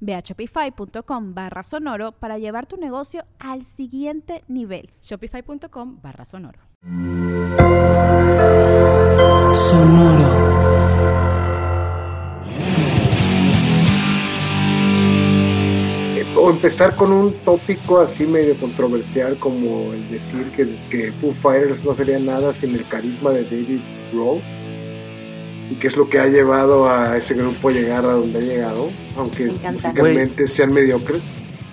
Ve a shopify.com barra sonoro para llevar tu negocio al siguiente nivel. Shopify.com barra sonoro. Sonoro. o empezar con un tópico así medio controversial como el decir que, que Foo Fighters no sería nada sin el carisma de David Grohl y qué es lo que ha llevado a ese grupo a llegar a donde ha llegado, aunque realmente sean mediocres.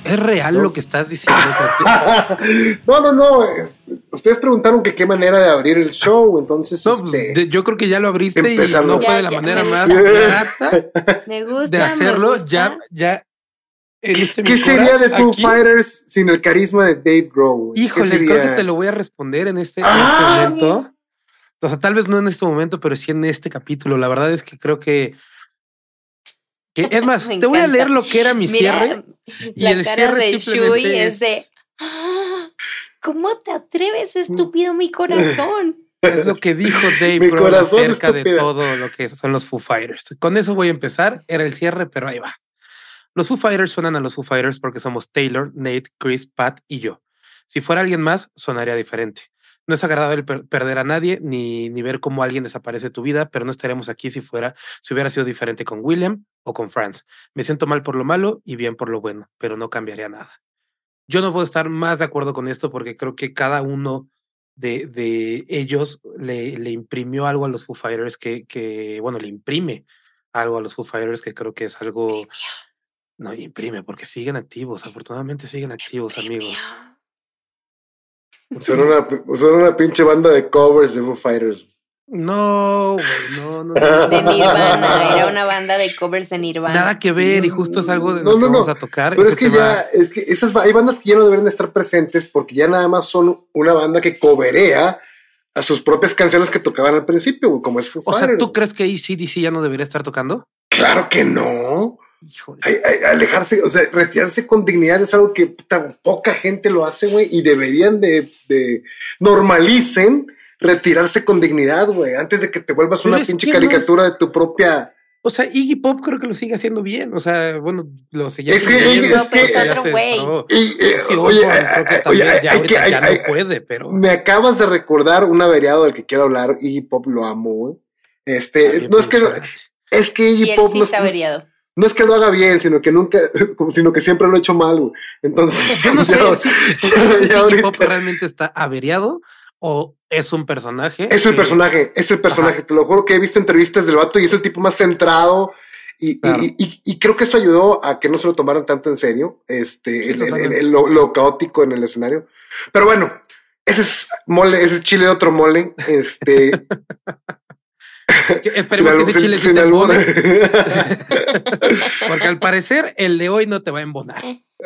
¿Es real lo que estás diciendo? no, no, no. ustedes preguntaron que qué manera de abrir el show, entonces. Este, yo creo que ya lo abriste y no fue de la manera más barata de hacerlo. Ya, ya. ¿Qué, ¿qué sería de Foo Fighters sin el carisma de Dave Grohl? Híjole, creo que te lo voy a responder en este, este ¡Ah! momento. O sea, tal vez no en este momento, pero sí en este capítulo. La verdad es que creo que. es más, te voy a leer lo que era mi cierre. Y el cierre de simplemente es, de. Ah, ¿Cómo te atreves, estúpido mi corazón? Es lo que dijo Dave mi corazón acerca de todo lo que son los Foo Fighters. Con eso voy a empezar. Era el cierre, pero ahí va. Los Foo Fighters suenan a los Foo Fighters porque somos Taylor, Nate, Chris, Pat y yo. Si fuera alguien más, sonaría diferente. No es agradable perder a nadie ni, ni ver cómo alguien desaparece de tu vida, pero no estaríamos aquí si fuera, si hubiera sido diferente con William o con Franz. Me siento mal por lo malo y bien por lo bueno, pero no cambiaría nada. Yo no puedo estar más de acuerdo con esto porque creo que cada uno de, de ellos le, le, imprimió algo a los Foo Fighters que, que, bueno, le imprime algo a los Foo Fighters que creo que es algo... No, imprime porque siguen activos, afortunadamente siguen activos, amigos. Son una, son una pinche banda de covers de Foo Fighters. No, no, no, De Nirvana, era una banda de covers de Nirvana. Nada que ver, y justo es algo de lo que vamos a tocar. Pero es que ya, es que esas, hay bandas que ya no deberían estar presentes porque ya nada más son una banda que coverea a sus propias canciones que tocaban al principio, como es Foo O sea, ¿tú crees que ACDC ya no debería estar tocando? Claro que no. Alejarse, o sea, retirarse con dignidad es algo que tan poca gente lo hace, güey, y deberían de, de, normalicen retirarse con dignidad, güey, antes de que te vuelvas una pinche caricatura de tu propia. O sea, Iggy Pop creo que lo sigue haciendo bien. O sea, bueno, lo sigue es que, Iggy, es otro güey. Oye, ya no puede, pero. Me acabas de recordar un averiado del que quiero hablar. Iggy Pop lo amo, güey. Este, no es que, es que Iggy Pop. Sí está averiado no es que lo haga bien, sino que nunca, sino que siempre lo ha hecho mal, Entonces, yo no sé si, realmente está averiado o es un personaje. Es el personaje, es el personaje. Te lo juro que he visto entrevistas del vato y es el tipo más centrado. Y, y, creo que eso ayudó a que no se lo tomaran tanto en serio, este, lo, caótico en el escenario. Pero bueno, ese es mole, ese es chile de otro mole. Este, Esperemos que ese chile sin, te Porque al parecer el de hoy no te va a embonar.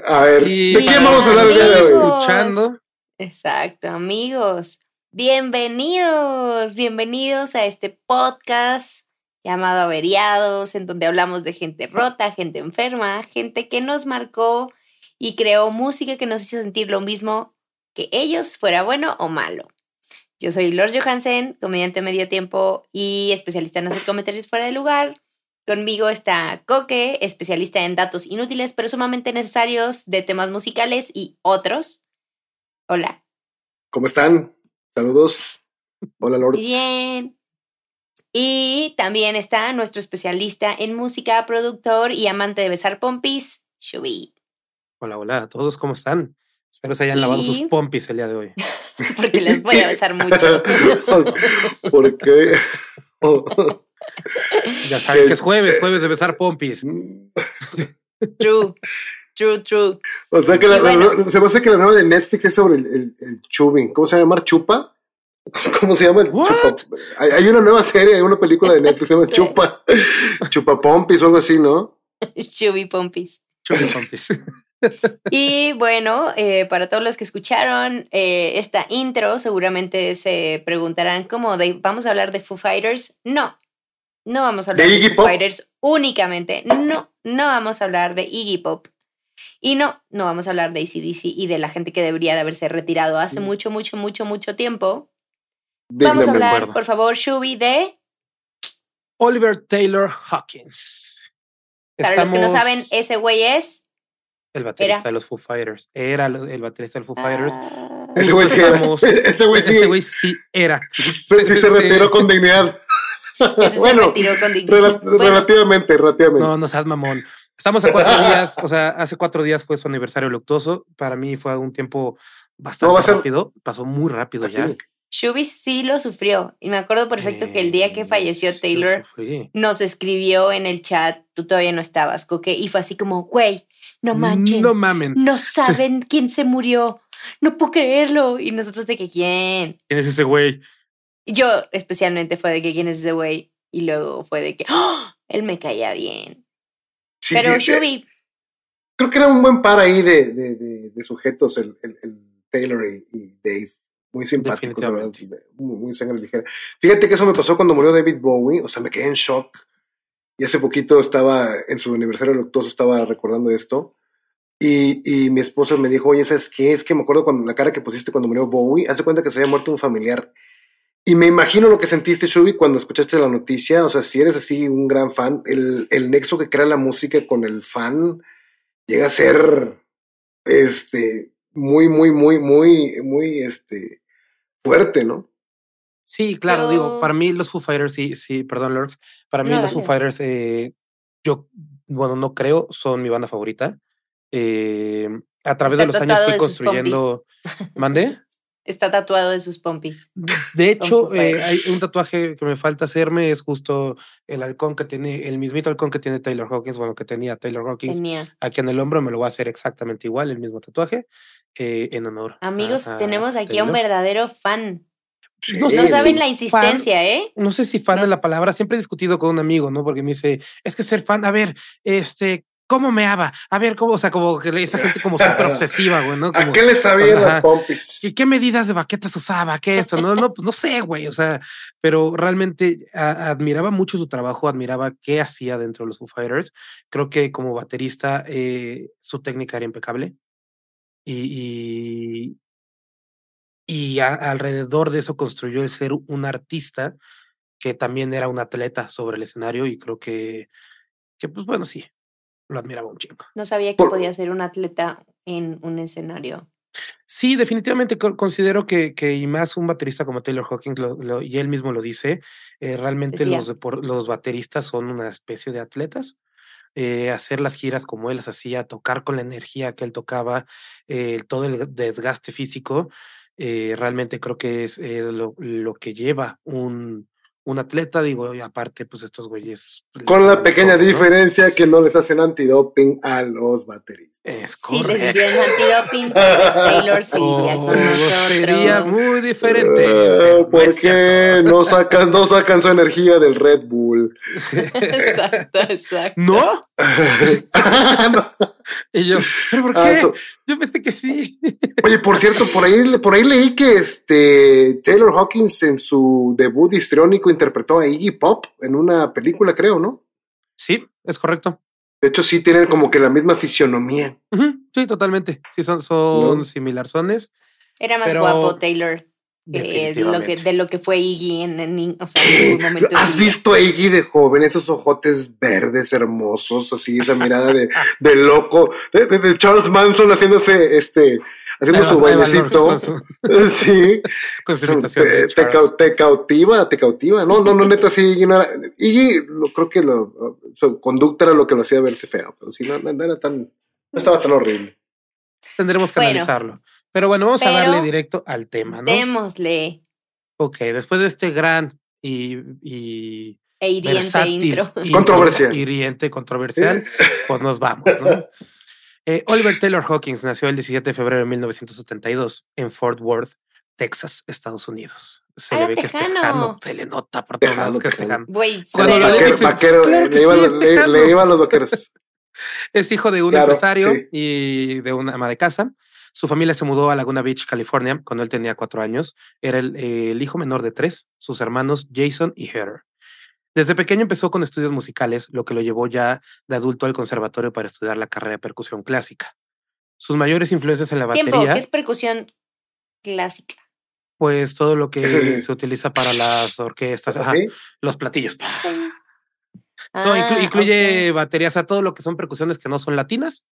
A ver, ¿de quién vamos a hablar el día de hoy? Escuchando. Exacto, amigos. Bienvenidos, bienvenidos a este podcast llamado Averiados, en donde hablamos de gente rota, gente enferma, gente que nos marcó y creó música que nos hizo sentir lo mismo que ellos, fuera bueno o malo. Yo soy Lors Johansen, comediante medio tiempo y especialista en hacer comentarios fuera de lugar. Conmigo está Coque, especialista en datos inútiles pero sumamente necesarios de temas musicales y otros. Hola. ¿Cómo están? Saludos. Hola, Lord. Bien. Y también está nuestro especialista en música, productor y amante de besar pompis, Shubi. Hola, hola a todos, ¿cómo están? Espero se hayan lavado sus pompis el día de hoy. Porque les voy a besar mucho. ¿Por qué? ya saben que es jueves, jueves de besar pompis. True. True, true. O sea que la, se me hace que la nueva de Netflix es sobre el, el, chubing. ¿Cómo se llama? ¿Chupa? ¿Cómo se llama el chupa? Hay, una nueva serie, hay una película de Netflix que se llama Chupa. Chupa Pompis o algo así, ¿no? Chubi Pompis. Chubi Pompis. Y bueno, eh, para todos los que escucharon eh, esta intro, seguramente se preguntarán cómo vamos a hablar de Foo Fighters. No, no vamos a hablar de, Foo Fighters únicamente. No, no vamos a hablar de Iggy Pop. Y no, no vamos a hablar de ACDC y de la gente que debería de haberse retirado hace mm. mucho, mucho, mucho, mucho tiempo. vamos a hablar, por favor, Shubi, de Oliver Taylor Hawkins. Para los que no saben, ese güey es el baterista de los Foo Fighters. Era el baterista de los Foo Fighters. Ah. Ese güey sí era. Ese güey sí. Ese güey sí era. Se, retiró con dignidad. bueno, relativamente, relativamente. No, no seas mamón. Estamos a cuatro días, o sea, hace cuatro días fue su aniversario luctuoso. Para mí fue un tiempo bastante rápido. Pasó muy rápido ya. Shubi sí lo sufrió. Y me acuerdo perfecto que el día que falleció Taylor nos escribió en el chat, tú todavía no estabas, Coque, y fue así como, güey, no manchen. No mamen. No saben quién se murió. No puedo creerlo. Y nosotros de que quién. ¿Quién es ese güey? Yo especialmente fue de que quién es ese güey. Y luego fue de que ¡Oh! él me caía bien. Pero Shubi. Creo que era un buen par ahí de, de, de, sujetos, el, el, Taylor y, Dave. Muy simpático, la verdad. Muy, muy sangre ligera. Fíjate que eso me pasó cuando murió David Bowie. O sea, me quedé en shock y hace poquito estaba, en su aniversario luctuoso, estaba recordando esto. Y, y, mi esposa me dijo, oye, ¿sabes qué? Es que me acuerdo cuando la cara que pusiste cuando murió Bowie, hace cuenta que se había muerto un familiar. Y me imagino lo que sentiste, Shubi, cuando escuchaste la noticia. O sea, si eres así un gran fan, el, el nexo que crea la música con el fan llega a ser este muy, muy, muy, muy, muy este fuerte, ¿no? Sí, claro, digo, para mí los Foo Fighters, sí, sí, perdón, Lords, para mí los Foo Fighters, eh, yo, bueno, no creo, son mi banda favorita. Eh, a través de los años fui construyendo. ¿Mandé? Está tatuado de sus pompis. De hecho, eh, hay un tatuaje que me falta hacerme, es justo el halcón que tiene, el mismito halcón que tiene Taylor Hawkins, bueno, que tenía Taylor Hawkins aquí en el hombro, me lo voy a hacer exactamente igual, el mismo tatuaje, en honor. Amigos, tenemos aquí a un verdadero fan. No, saben la insistencia, ¿eh? No sé si fan es la palabra. Siempre he discutido con un amigo, ¿no? Porque me dice, es que ser fan, a ver, este, ¿cómo me ama? A ver, ¿cómo? O sea, como que esa gente como súper obsesiva, güey, ¿no? ¿A qué le sabía las pompis? ¿Y qué medidas de baquetas usaba? ¿Qué esto? No, no, pues no sé, güey. O sea, pero realmente admiraba mucho su trabajo, admiraba qué hacía dentro de los Foo Fighters. Creo que como baterista, eh, su técnica era impecable. y, y alrededor de eso construyó el ser un artista que también era un atleta sobre el escenario y creo que, que pues bueno, sí, lo admiraba un chingo. No sabía que podía ser un atleta en un escenario. Sí, definitivamente considero que, que, y más un baterista como Taylor Hawkins, y él mismo lo dice, eh, realmente los, los bateristas son una especie de atletas. Eh, hacer las giras como él las hacía, tocar con la energía que él tocaba, eh, todo el desgaste físico, eh, realmente creo que es eh, lo, lo, que lleva un, un atleta, digo, y aparte, pues estos güeyes. Con la pequeña diferencia que no les hacen antidoping a los bateristas. Es correcto. Si les hicieran antidoping, Taylor seguiría con oh, nosotros. Sería muy diferente. Uh, ¿Por qué no sacan, no sacan su energía del Red Bull? exacto, exacto. ¿No? no. Y yo, ¿pero por ah, qué? yo pensé que sí. Oye, por cierto, por ahí, por ahí leí que este Taylor Hawkins en su debut histriónico interpretó a Iggy Pop en una película, creo, ¿no? Sí, es correcto. De hecho, sí tienen como que la misma fisionomía. Sí, totalmente. Sí, son, son similarzones. Era más guapo Taylor. De, lo que, de lo que fue Iggy en, en, o sea, en algún momento. ¿Has visto a Iggy de joven? Esos ojotes verdes hermosos, así, esa mirada de, de loco, de, de, Charles Manson haciéndose este haciendo su bailecito. sí. te, te, cautiva, te cautiva. No, no, no, neta, sí, Iggy no era. Iggy, creo que lo, su conducta era lo que lo hacía verse feo, pero sí, no, no era tan, no estaba tan horrible. Tendremos que analizarlo. Pero bueno, vamos a darle directo al tema, ¿no? Démosle. Ok, después de este gran y, y e hiriente intro. Y, controversial. Hiriente, controversial, pues nos vamos, ¿no? Eh, Oliver Taylor Hawkins nació el 17 de febrero de 1972 en Fort Worth, Texas, Estados Unidos. Se le ve que es tejano, se le nota por todos lados que es tejano. Cuando vaquero, le, iban los, vaqueros. es hijo de un empresario y de una ama de casa. Su familia se mudó a Laguna Beach, California, cuando él tenía cuatro años. Era el, el hijo menor de tres, sus hermanos Jason y Heather. Desde pequeño empezó con estudios musicales, lo que lo llevó ya de adulto al conservatorio para estudiar la carrera de percusión clásica. Sus mayores influencias en la batería. ¿Qué es percusión clásica? Pues todo lo que se utiliza para las orquestas, los platillos. no, ah, incluye baterías, a todo lo que son percusiones que no son latinas,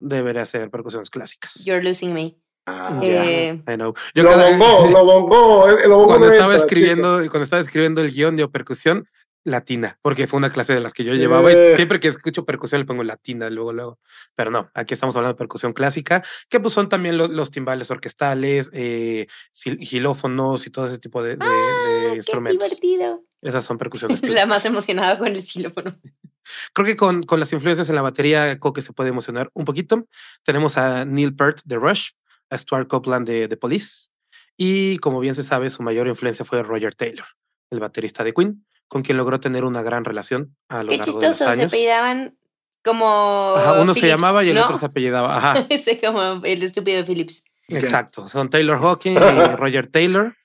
debería ser percusiones clásicas. You're losing me. Ah, eh, lo bongó, lo bongó. cuando estaba escribiendo, cuando estaba escribiendo el guion de percusión, latina, porque fue una clase de las que yo llevaba y eh. siempre que escucho percusión le pongo latina luego, luego. Pero no, aquí estamos hablando de percusión clásica, que pues son también los timbales orquestales, eh, gilófonos y todo ese tipo de, de, ah, instrumentos. Qué divertido. Esas son percusiones. La más emocionada con el xilófono. Creo que con, con las influencias en la batería, creo que se puede emocionar un poquito. Tenemos a Neil Peart de Rush, a Stuart Copeland de The Police. Y como bien se sabe, su mayor influencia fue Roger Taylor, el baterista de Queen, con quien logró tener una gran relación a lo Qué largo chistoso, de los años. se apellidaban como. uno se llamaba y el otro se apellidaba. Ajá. Ese como el estúpido de Phillips. Exacto. Son Taylor Hawking y Roger Taylor.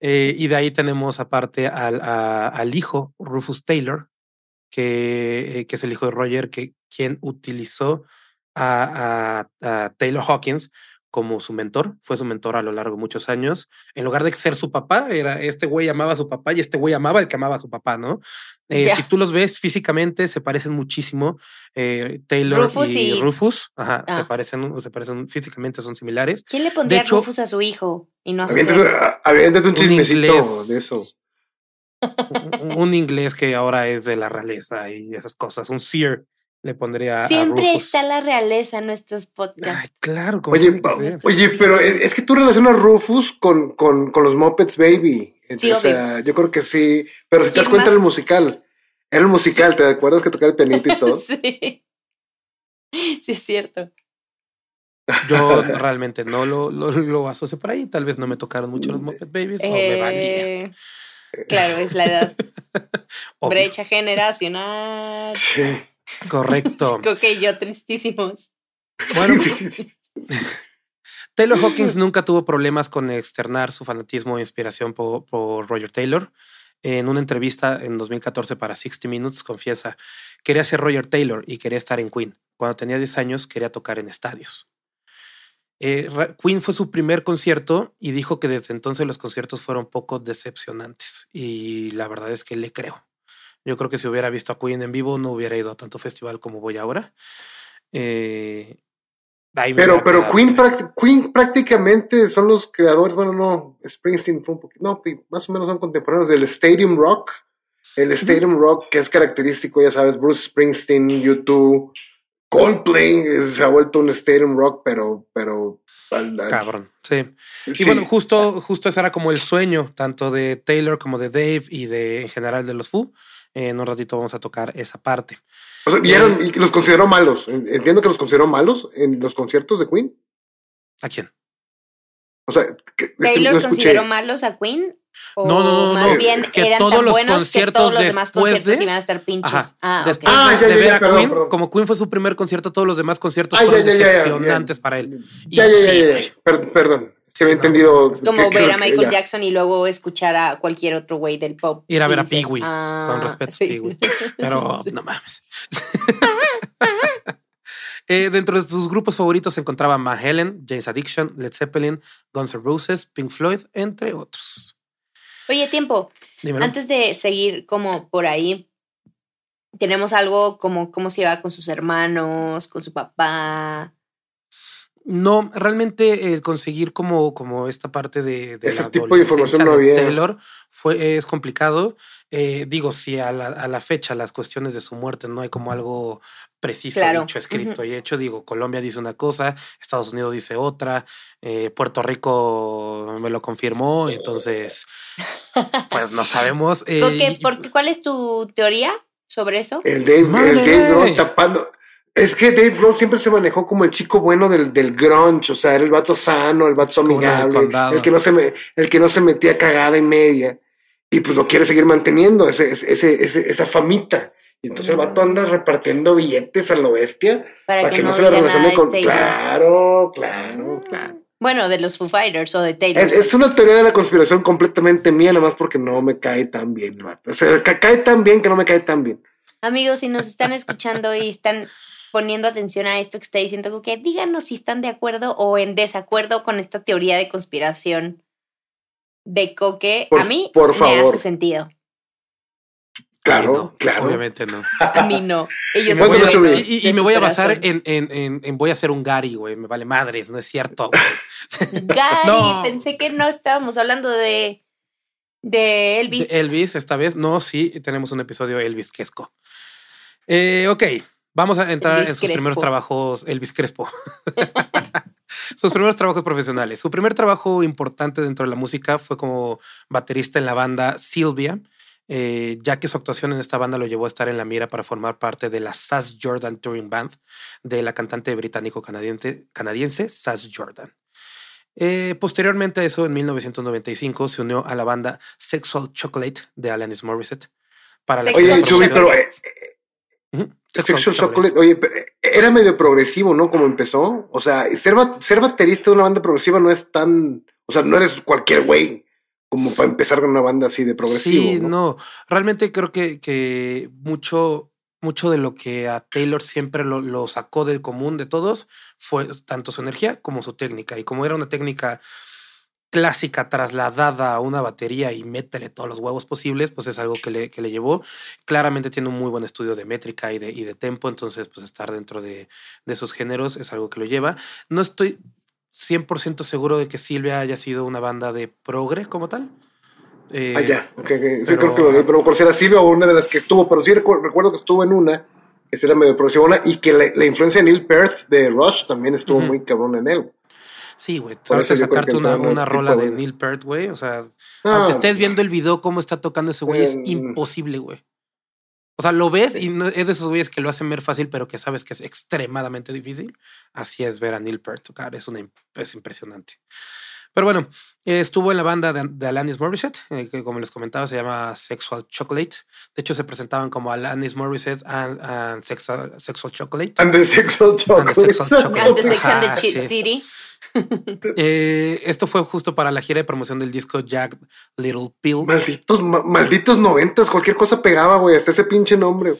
Eh, y de ahí tenemos aparte al, al hijo, Rufus Taylor, que, eh, que, es el hijo de Roger, que quien utilizó a, a, a Taylor Hawkins como su mentor, fue su mentor a lo largo de muchos años. En lugar de ser su papá, era este güey amaba a su papá y este güey amaba el que amaba a su papá, ¿no? Eh, si tú los ves físicamente, se parecen muchísimo. Eh, Taylor y, Rufus, ajá, se ah. parecen, se parecen físicamente, son similares. ¿Quién le pondría Rufus a su hijo y no a su Aviéntate un chismecito de eso. un inglés que ahora es de la realeza y esas cosas, un seer le pondría. Siempre está la realeza en nuestros podcasts. claro. Oye, oye, pero es que tú relacionas Rufus con, con, con los Muppets Baby. o sea, yo creo que sí. Pero si te das cuenta, el musical. Era el musical, ¿te acuerdas que tocaba el pianito y todo? sí. Sí, es cierto. Yo realmente no lo, lo, lo, asocio por ahí. Tal vez no me tocaron mucho los Muppet Babies o me valía. Eh, claro, es la edad. Brecha generacional. Sí. Correcto. ok, yo tristísimos. Bueno, Taylor Hawkins nunca tuvo problemas con externar su fanatismo e inspiración por, Roger Taylor. En una entrevista en 2014 para 60 Minutes confiesa, quería ser Roger Taylor y quería estar en Queen. Cuando tenía 10 años quería tocar en estadios. Eh, Queen fue su primer concierto y dijo que desde entonces los conciertos fueron poco decepcionantes. Y la verdad es que le creo. Yo creo que si hubiera visto a Queen en vivo no hubiera ido a tanto festival como voy ahora. Eh, pero pero Queen, Queen prácticamente son los creadores, bueno, no, Springsteen fue un poquito, no, más o menos son contemporáneos del Stadium Rock. El Stadium Rock, que es característico, ya sabes, Bruce Springsteen, YouTube, Coldplay, se ha vuelto un Stadium Rock, pero, pero Cabrón, sí. Y bueno, justo, justo ese era como el sueño, tanto de Taylor como de Dave y de en general de los Foo, en un ratito vamos a tocar esa parte. O sea, ¿vieron y los consideró malos? Entiendo que los consideró malos en los conciertos de Queen. ¿A quién? O sea, ¿Taylor consideró malos a Queen? no, no, no, más bien que eran todos tan los buenos conciertos que todos los demás conciertos iban a estar pinchos. Ah, después ah, de, ver a Queen, como Queen fue su primer concierto, todos los demás conciertos fueron decepcionantes para él. Ya, ya, ya, ya, Perdón, se había entendido. Es como ver a Michael Jackson y luego escuchar a cualquier otro güey del pop. Ir a ver a Pee con ah, respeto a Pero no mames. eh, dentro de sus grupos favoritos se encontraba Helen, James Addiction, Led Zeppelin, Guns N' Roses, Pink Floyd, entre otros. Oye, tiempo. Antes de seguir como por ahí, tenemos algo como cómo se lleva con sus hermanos, con su papá. No, realmente el conseguir como, como esta parte de, ese tipo de información no había. Taylor fue, es complicado. Eh, digo, si a la, fecha las cuestiones de su muerte no hay como algo preciso, dicho, escrito y hecho, digo, Colombia dice una cosa, Estados Unidos dice otra, eh, Puerto Rico me lo confirmó, entonces, pues no sabemos. Eh, ¿Cuál es tu teoría sobre eso? El Dave, el Dave tapando. Es que Dave Grohl siempre se manejó como el chico bueno del, del grunge, o sea, era el vato sano, el vato amigable, el que no se me, el que no se metía cagada y media y pues lo quiere seguir manteniendo, ese, ese, esa famita. Y entonces el vato anda repartiendo billetes a lo bestia para, que, no, se le relacione con. Claro, claro, mm. claro. Bueno, de los Foo Fighters o de Taylor. Es, una teoría de la conspiración completamente mía, nada más porque no me cae tan bien, O sea, cae tan bien que no me cae tan bien. Amigos, si nos están escuchando y están poniendo atención a esto que está diciendo, que díganos si están de acuerdo o en desacuerdo con esta teoría de conspiración de Coque, a mí por me hace sentido. Claro, claro. Obviamente no. A mí no. y, me voy a basar en, en, en, voy a hacer un Gary, güey. Me vale madres, no es cierto. Gary, pensé que no estábamos hablando de, de Elvis. Elvis, esta vez. No, sí, tenemos un episodio Elvis Quesco. Eh, ok, vamos a entrar en sus primeros trabajos, Elvis Crespo. sus primeros trabajos profesionales. Su primer trabajo importante dentro de la música fue como baterista en la banda Sylvia, eh, ya que su actuación en esta banda lo llevó a estar en la mira para formar parte de la Sass Jordan Touring Band de la cantante británico-canadiense canadiense Sass Jordan. Eh, posteriormente a eso, en 1995, se unió a la banda Sexual Chocolate de Alanis Morissette. Para la Oye, pero eh, Sexual Chocolate, oye, era medio progresivo, ¿no? Como empezó. O sea, ser, ser baterista de una banda progresiva no es tan. O sea, no eres cualquier güey como para empezar con una banda así de progresivo. Sí, no. Realmente creo que, que mucho, mucho de lo que a Taylor siempre lo, lo, sacó del común de todos fue tanto su energía como su técnica. Y como era una técnica clásica trasladada a una batería y métele todos los huevos posibles, pues es algo que le, que le llevó. Claramente tiene un muy buen estudio de métrica y de, y de tempo, entonces pues estar dentro de, de esos géneros es algo que lo lleva. No estoy 100% seguro de que Silvia haya sido una banda de progre como tal. Eh, ah, ya, sí, creo que lo pero por si era Silvia o una de las que estuvo, pero sí recuerdo, que estuvo en una, que era medio progresiva, y que la, influencia de Neil Peart de Rush también estuvo muy cabrón en él. Sí, güey. Sabes sacarte una, una rola de Neil Peart, güey. O sea, aunque estés viendo el video cómo está tocando ese güey, es imposible, güey. O sea, lo ves y no, es de esos güeyes que lo hacen ver fácil, pero que sabes que es extremadamente difícil. Así es ver a Neil Peart tocar. Es, una, es impresionante. Pero bueno, estuvo en la banda de, Alanis Morissette, eh, que como les comentaba se llama Sexual Chocolate. De hecho, se presentaban como Alanis Morissette and, sexual, Chocolate. And the Sexual Chocolate. And the Sexual Chocolate. And the Sex the City. Eh, esto fue justo para la gira de promoción del disco Jack Little Pill. Malditos, malditos noventas, cualquier cosa pegaba, güey, hasta ese pinche nombre.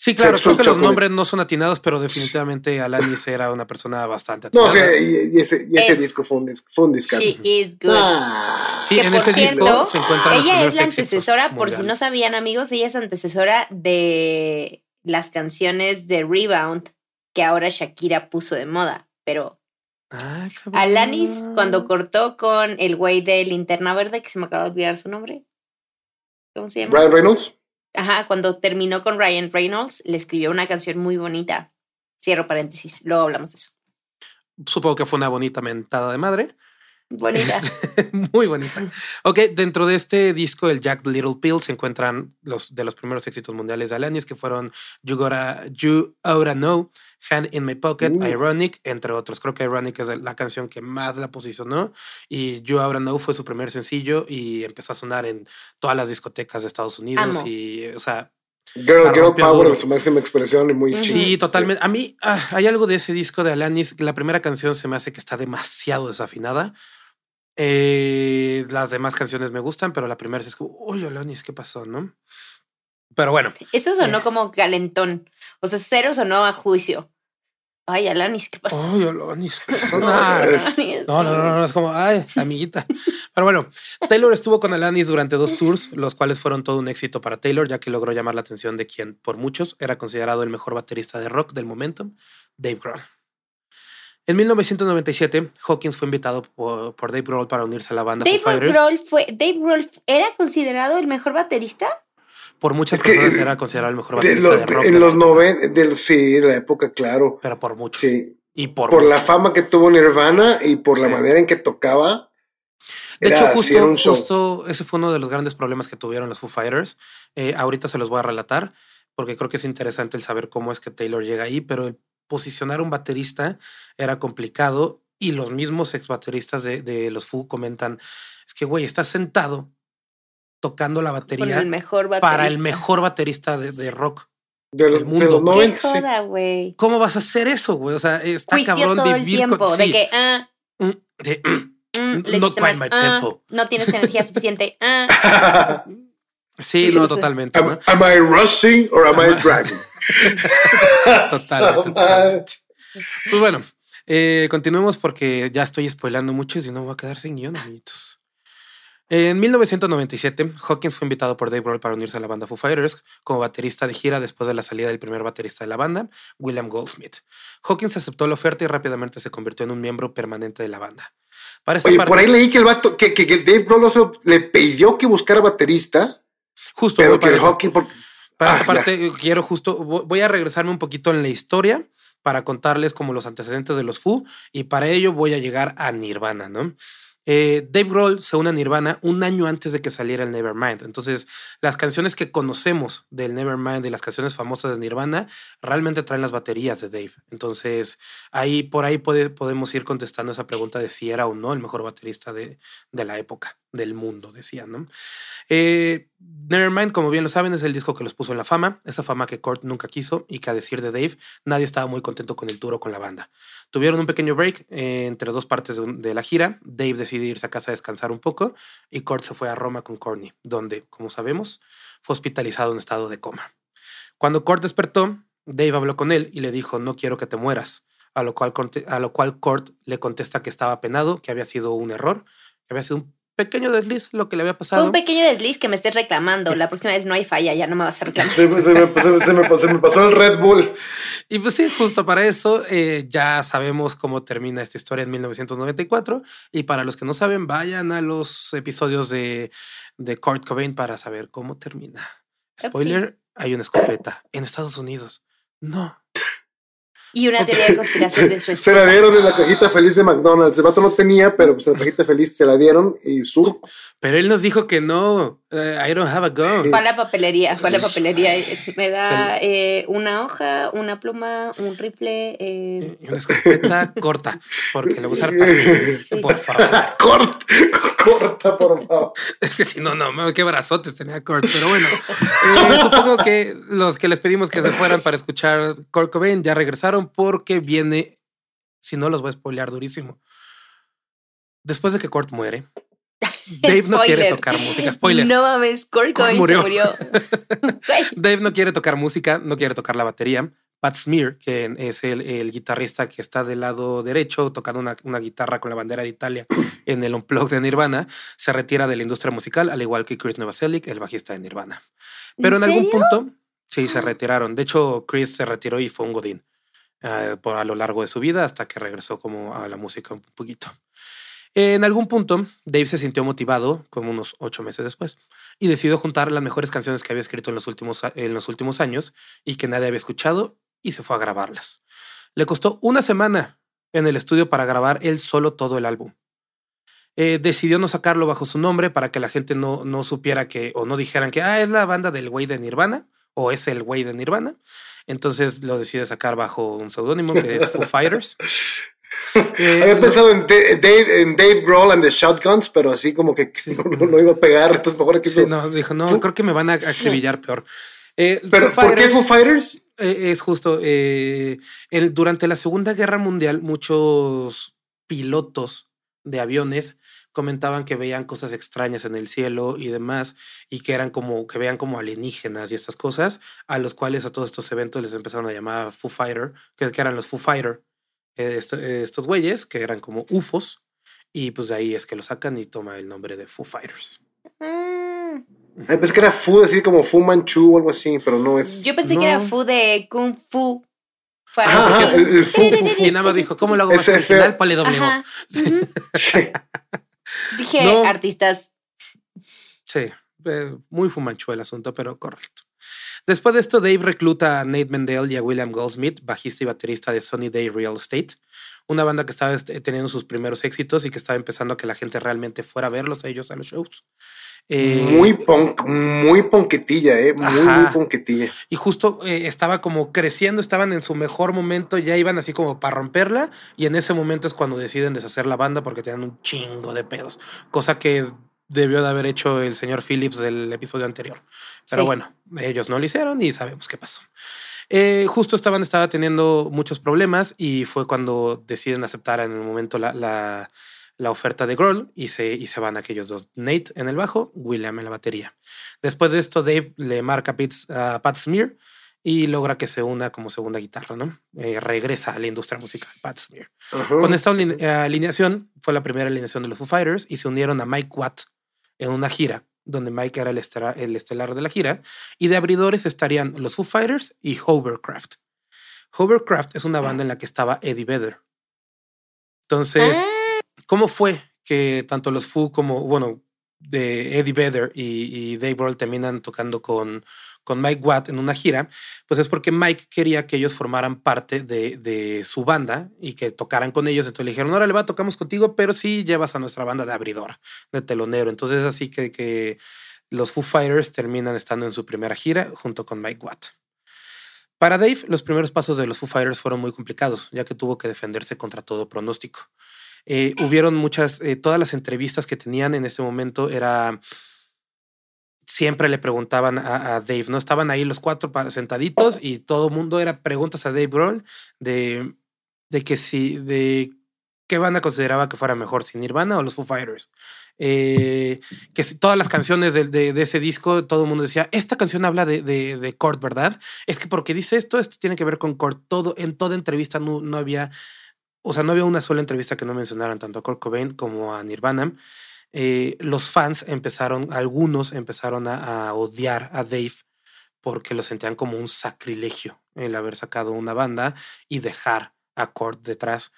Sí, claro, creo que los nombres no son atinados, pero definitivamente Alanis era una persona bastante atinada. No, y, ese, disco fue un, disco, fue un She is good. Ah. Sí, en ese disco se encuentra. Ella es la antecesora, por si no sabían, amigos, ella es antecesora de las canciones de Rebound que ahora Shakira puso de moda, pero Ah, Alanis, cuando cortó con el güey de Linterna Verde, que se me acaba de olvidar su nombre. ¿Cómo se llama? Ryan Reynolds. Ajá, cuando terminó con Ryan Reynolds, le escribió una canción muy bonita. Cierro paréntesis, luego hablamos de eso. Supongo que fue una bonita mentada de madre. Bonita. muy bonita. Ok, dentro de este disco, el Jack Little Pill, se encuentran los de los primeros éxitos mundiales de Alanis, que fueron You Gotta, You Oughta Know, Hand in My Pocket, uh. Ironic, entre otros. Creo que Ironic es la canción que más la posicionó. Y You Oughta Know fue su primer sencillo y empezó a sonar en todas las discotecas de Estados Unidos. Y, o sea, Girl, girl Power en su máxima expresión y muy Sí, totalmente. A mí ah, hay algo de ese disco de Alanis. La primera canción se me hace que está demasiado desafinada. Eh, las demás canciones me gustan, pero la primera es como, oye, Alanis, ¿qué pasó? ¿No? Pero bueno. Eso sonó eh. como calentón. O sea, cero sonó a juicio. Ay, Alanis, ¿qué pasó? Ay, Alanis, ¿qué pasó? no, no, no, no, es como, ay, amiguita. Pero bueno, Taylor estuvo con Alanis durante dos tours, los cuales fueron todo un éxito para Taylor, ya que logró llamar la atención de quien, por muchos, era considerado el mejor baterista de rock del momento, Dave Grohl. En 1997, Hawkins fue invitado por, Dave Grohl para unirse a la banda Dave Grohl fue, Dave Grohl era considerado el mejor baterista. Por muchas personas era considerado el mejor baterista de, rock. En los 90, sí, en la época, claro. Pero por mucho. Sí. Y por, por la fama que tuvo Nirvana y por la manera en que tocaba. De hecho, justo, justo, ese fue uno de los grandes problemas que tuvieron los Foo Fighters. Eh, ahorita se los voy a relatar porque creo que es interesante el saber cómo es que Taylor llega ahí, pero el posicionar un baterista era complicado y los mismos ex bateristas de, de los Foo comentan, es que, güey, estás sentado tocando la batería para el mejor baterista de, rock del mundo. ¿Qué ¿Cómo vas a hacer eso, güey? O sea, está cabrón vivir con, de que ah, mm, de, mm, not quite my ah, tempo. No tienes energía suficiente. Ah. Sí, no, totalmente. Am, I rushing or am I dragging? totalmente, Pues bueno, eh, continuemos porque ya estoy spoilando mucho y si no voy a quedar sin guion, amiguitos. En 1997, Hawkins fue invitado por Dave Grohl para unirse a la banda Foo Fighters como baterista de gira después de la salida del primer baterista de la banda, William Goldsmith. Hawkins aceptó la oferta y rápidamente se convirtió en un miembro permanente de la banda. Oye, por ahí leí que el vato, que, que, Dave Grohl le pidió que buscara baterista Justo. Pero que el hockey. Para esa ah, parte, quiero justo. Voy a regresarme un poquito en la historia para contarles como los antecedentes de los Foo y para ello voy a llegar a Nirvana, ¿no? Eh, Dave Grohl se une a Nirvana un año antes de que saliera el Nevermind. Entonces, las canciones que conocemos del Nevermind y las canciones famosas de Nirvana realmente traen las baterías de Dave. Entonces, ahí por ahí podemos ir contestando esa pregunta de si era o no el mejor baterista de, de la época, del mundo, decía, ¿no? Eh, Nevermind, como bien lo saben, es el disco que los puso en la fama, esa fama que Kurt nunca quiso y que a decir de Dave, nadie estaba muy contento con el tour o con la banda. Tuvieron un pequeño break eh, entre dos partes de, la gira. Dave decidió irse a casa a descansar un poco y Kurt se fue a Roma con Courtney, donde, como sabemos, fue hospitalizado en estado de coma. Cuando Kurt despertó, Dave habló con él y le dijo, no quiero que te mueras. A lo cual, a lo cual Kurt le contesta que estaba penado, que había sido un error, que había sido un pequeño desliz lo que le había pasado. un pequeño desliz que me estés reclamando. La próxima vez no hay falla, ya no me vas a reclamar. se, me, pasó el Red Bull. Y pues sí, justo para eso eh, ya sabemos cómo termina esta historia en 1994. Y para los que no saben, vayan a los episodios de, de Kurt Cobain para saber cómo termina. Spoiler, hay una escopeta en Estados Unidos. No, y una teoría de conspiración de su esposa. Se la dieron en la cajita feliz de McDonald's. El vato no tenía, pero pues en la cajita feliz se la dieron y sur. Pero él nos dijo que no. Uh, I don't have a gun. Fue a la papelería, fue a la papelería. Me da eh, una hoja, una pluma, un rifle. Eh. Y una escopeta corta, porque le voy a usar para... Por favor. corta, corta, por favor. Es que si no, no, qué brazotes tenía Kurt. Pero bueno, eh, supongo que los que les pedimos que se fueran para escuchar Kurt Cobain ya regresaron porque viene, si no los voy a spoilear durísimo. Después de que Kurt muere, Dave no quiere tocar música. Spoiler. No mames, Kurt Cobain murió. Dave no quiere tocar música, no quiere tocar la batería. Pat Smear, que es el, guitarrista que está del lado derecho tocando una, guitarra con la bandera de Italia en el Unplugged de Nirvana, se retira de la industria musical, al igual que Chris Novoselic, el bajista de Nirvana. Pero en, algún punto, sí, se retiraron. De hecho, Chris se retiró y fue un godín eh, por, a lo largo de su vida hasta que regresó como a la música un poquito. En algún punto, Dave se sintió motivado, como unos ocho meses después, y decidió juntar las mejores canciones que había escrito en los últimos, en los últimos años y que nadie había escuchado, y se fue a grabarlas. Le costó una semana en el estudio para grabar él solo todo el álbum. Eh, decidió no sacarlo bajo su nombre para que la gente no, no supiera que, o no dijeran que, ah, es la banda del güey de Nirvana, o es el güey de Nirvana. Entonces lo decide sacar bajo un seudónimo que es Foo Fighters. Eh, Había pensado en Dave, en Dave Grohl and the Shotguns, pero así como que no, iba a pegar, entonces mejor que... no, dijo, no, creo que me van a acribillar peor. Eh, ¿Pero por qué Foo Fighters? Eh, es justo, el, durante la Segunda Guerra Mundial, muchos pilotos de aviones comentaban que veían cosas extrañas en el cielo y demás, y que eran como, que veían como alienígenas y estas cosas, a los cuales a todos estos eventos les empezaron a llamar Foo Fighter, que, que eran los Foo Fighter, estos güeyes que eran como UFOs y pues de ahí es que lo sacan y toma el nombre de Foo Fighters. Mm. Ay, pues que era Fu, así como Fu Manchu o algo así, pero no es. Yo pensé que era Fu de Kung Fu Fue Y nada más dijo, ¿cómo lo hago más original? Ponle doble sí. Dije, artistas. Sí, eh, muy fumancho el asunto, pero correcto. Después de esto, Dave recluta a Nate Mendel y a William Goldsmith, bajista y baterista de Sunny Day Real Estate, una banda que estaba este, teniendo sus primeros éxitos y que estaba empezando a que la gente realmente fuera a verlos a ellos a los shows. Eh, muy punk, muy ponquetilla, eh, muy, muy ponquetilla. Y justo eh, estaba como creciendo, estaban en su mejor momento, ya iban así como para romperla, y en ese momento es cuando deciden deshacer la banda porque tenían un chingo de pedos, cosa que debió de haber hecho el señor Phillips del episodio anterior. Pero bueno, ellos no lo hicieron y sabemos qué pasó. Eh, justo estaban estaba teniendo muchos problemas y fue cuando deciden aceptar en el momento la, la, la oferta de Grohl y se, y se van aquellos dos, Nate en el bajo, William en la batería. Después de esto, Dave le marca a Pat Smear y logra que se una como segunda guitarra, ¿no? Eh, regresa a la industria musical, Pat Smear. Con esta alineación, fue la primera alineación de los Foo Fighters y se unieron a Mike Watt en una gira, donde Mike era el estelar, el estelar de la gira, y de abridores estarían los Foo Fighters y Hovercraft. Hovercraft es una banda en la que estaba Eddie Vedder. Entonces, ah. ¿cómo fue que tanto los Foo como, bueno, de Eddie Vedder y, y Dave Grohl terminan tocando con, con Mike Watt en una gira, pues es porque Mike quería que ellos formaran parte de, su banda y que tocaran con ellos. Entonces le dijeron, le va, tocamos contigo, pero sí llevas a nuestra banda de abridora, de telonero. Entonces así que, que los Foo Fighters terminan estando en su primera gira junto con Mike Watt. Para Dave, los primeros pasos de los Foo Fighters fueron muy complicados, ya que tuvo que defenderse contra todo pronóstico. Eh, hubieron muchas, eh, todas las entrevistas que tenían en ese momento era siempre le preguntaban a, Dave, ¿no? Estaban ahí los cuatro sentaditos y todo el mundo era preguntas a Dave Grohl de, de que si, de qué banda consideraba que fuera mejor, si Nirvana o los Foo Fighters. Eh, que todas las canciones de, de, ese disco, todo el mundo decía, esta canción habla de, de, de Kurt, ¿verdad? Es que porque dice esto, esto tiene que ver con Kurt. Todo, en toda entrevista no, no había, o sea, no había una sola entrevista que no mencionaran tanto a Kurt Cobain como a Nirvana. Eh, los fans empezaron, algunos empezaron a, odiar a Dave porque lo sentían como un sacrilegio el haber sacado una banda y dejar a Kurt detrás.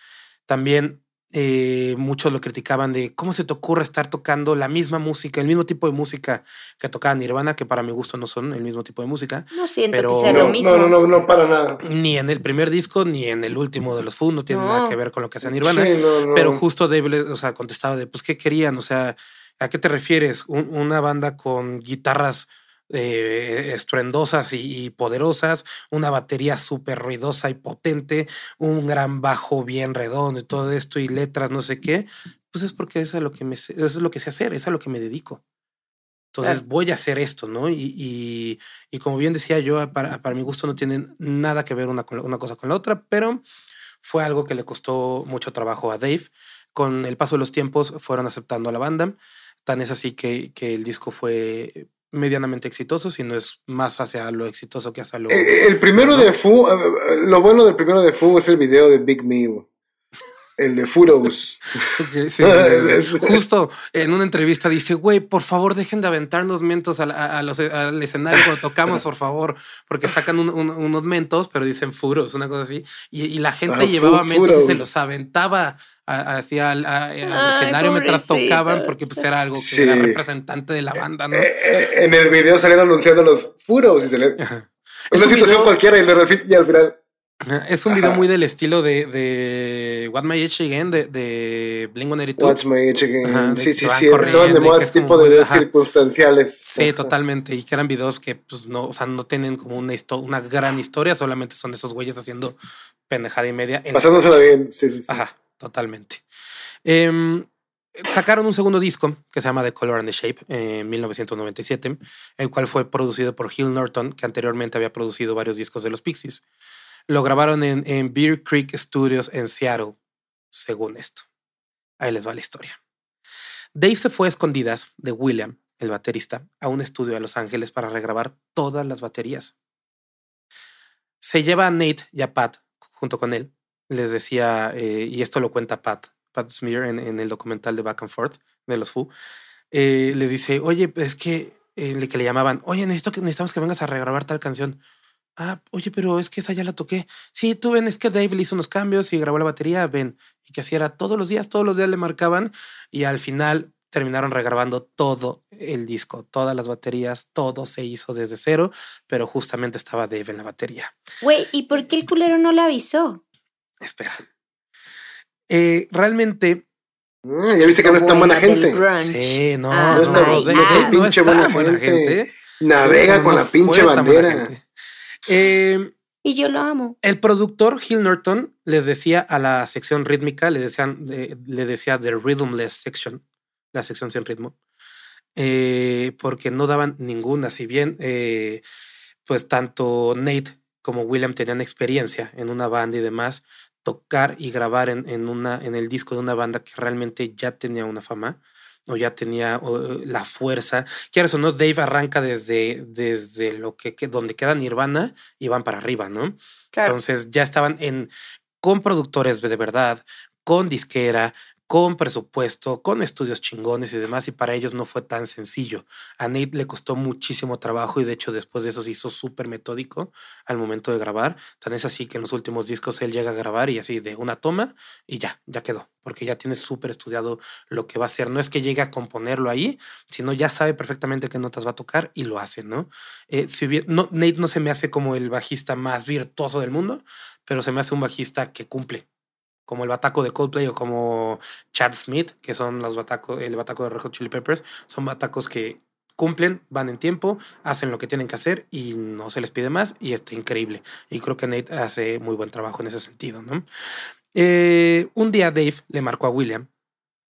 También eh, muchos lo criticaban de cómo se te ocurre estar tocando la misma música, el mismo tipo de música que tocaba Nirvana, que para mi gusto no son el mismo tipo de música. No siento pero, que sea lo mismo. No, no, no, para nada. Ni en el primer disco, ni en el último de los Foo, no tiene nada que ver con lo que hacía Nirvana. pero justo Dave, o sea, contestaba de, pues, ¿qué querían? O sea, ¿a qué te refieres? una banda con guitarras eh, estruendosas y, poderosas, una batería súper ruidosa y potente, un gran bajo bien redondo y todo esto y letras, no sé qué, pues es porque eso es lo que, me, eso es lo que sé hacer, es a lo que me dedico. Entonces voy a hacer esto, ¿no? Y, y, como bien decía yo, para, para, mi gusto no tienen nada que ver una, una cosa con la otra, pero fue algo que le costó mucho trabajo a Dave. Con el paso de los tiempos fueron aceptando a la banda. Tan es así que, que el disco fue medianamente exitoso, sino es más hacia lo exitoso que hacia lo... Eh, el, primero de Fu, eh, lo bueno del primero de Fu es el video de Big Me. El de Furos. justo en una entrevista dice, güey, por favor dejen de aventarnos mentos al, escenario cuando tocamos, por favor, porque sacan unos mentos, pero dicen Furos, una cosa así. Y, la gente ah, llevaba mentos y se los aventaba hacia al, escenario mientras tocaban porque pues era algo que era representante de la banda, ¿no? Eh, eh, en el video salieron anunciando los furos y se le... Una situación cualquiera y, de y al final... Es un video muy del estilo de, de What My Age Again, de, de Blink 182. What's My Age Again. sí, sí, sí. Estaban de moda tipo de circunstanciales. Sí, totalmente. Y que eran videos que, pues, no, o sea, no tienen como una, una gran historia, solamente son esos güeyes haciendo pendejada y media. Pasándosela bien, sí, sí, sí. Ajá totalmente. Em, sacaron un segundo disco que se llama The Color and the Shape en 1997, el cual fue producido por Hill Norton, que anteriormente había producido varios discos de los Pixies. Lo grabaron en, Beer Creek Studios en Seattle, según esto. Ahí les va la historia. Dave se fue a escondidas de William, el baterista, a un estudio a Los Ángeles para regrabar todas las baterías. Se lleva a Nate y a Pat junto con él les decía, eh, y esto lo cuenta Pat, Pat Smear en, el documental de Back and Forth de los Foo, eh, les dice, oye, es que, eh, que le llamaban, oye, que, necesitamos que vengas a regrabar tal canción. Ah, oye, pero es que esa ya la toqué. Sí, tú ven, es que Dave le hizo unos cambios y grabó la batería, ven. Y que así era todos los días, todos los días le marcaban y al final terminaron regrabando todo el disco, todas las baterías, todo se hizo desde cero, pero justamente estaba Dave en la batería. Güey, ¿y por qué el culero no le avisó? Espera. Eh, realmente. Ah, ya viste que no es tan buena gente. Sí, no, ah, no, está, no, pinche buena, gente. Navega con la pinche bandera. Eh, y yo lo amo. El productor Hill Norton les decía a la sección rítmica, le, decían, le decía The Rhythmless Section, la sección sin ritmo, eh, porque no daban ninguna. Si bien, eh, pues tanto Nate como William tenían experiencia en una banda y demás, tocar y grabar en, en, una, en el disco de una banda que realmente ya tenía una fama o ya tenía la fuerza. Quieres o no, Dave arranca desde, desde lo que, donde queda Nirvana y van para arriba, ¿no? Entonces ya estaban en con productores de verdad, con disquera, con presupuesto, con estudios chingones y demás, y para ellos no fue tan sencillo. A Nate le costó muchísimo trabajo y de hecho después de eso se hizo súper metódico al momento de grabar. Tan es así que en los últimos discos él llega a grabar y así de una toma y ya, ya quedó, porque ya tiene súper estudiado lo que va a hacer. No es que llegue a componerlo ahí, sino ya sabe perfectamente qué notas va a tocar y lo hace, ¿no? Eh, si no Nate no se me hace como el bajista más virtuoso del mundo, pero se me hace un bajista que cumple como el bataco de Coldplay o como Chad Smith, que son los batacos, el bataco de Red Hot Chili Peppers, son batacos que cumplen, van en tiempo, hacen lo que tienen que hacer y no se les pide más y está increíble. Y creo que Nate hace muy buen trabajo en ese sentido, ¿no? Eh, un día Dave le marcó a William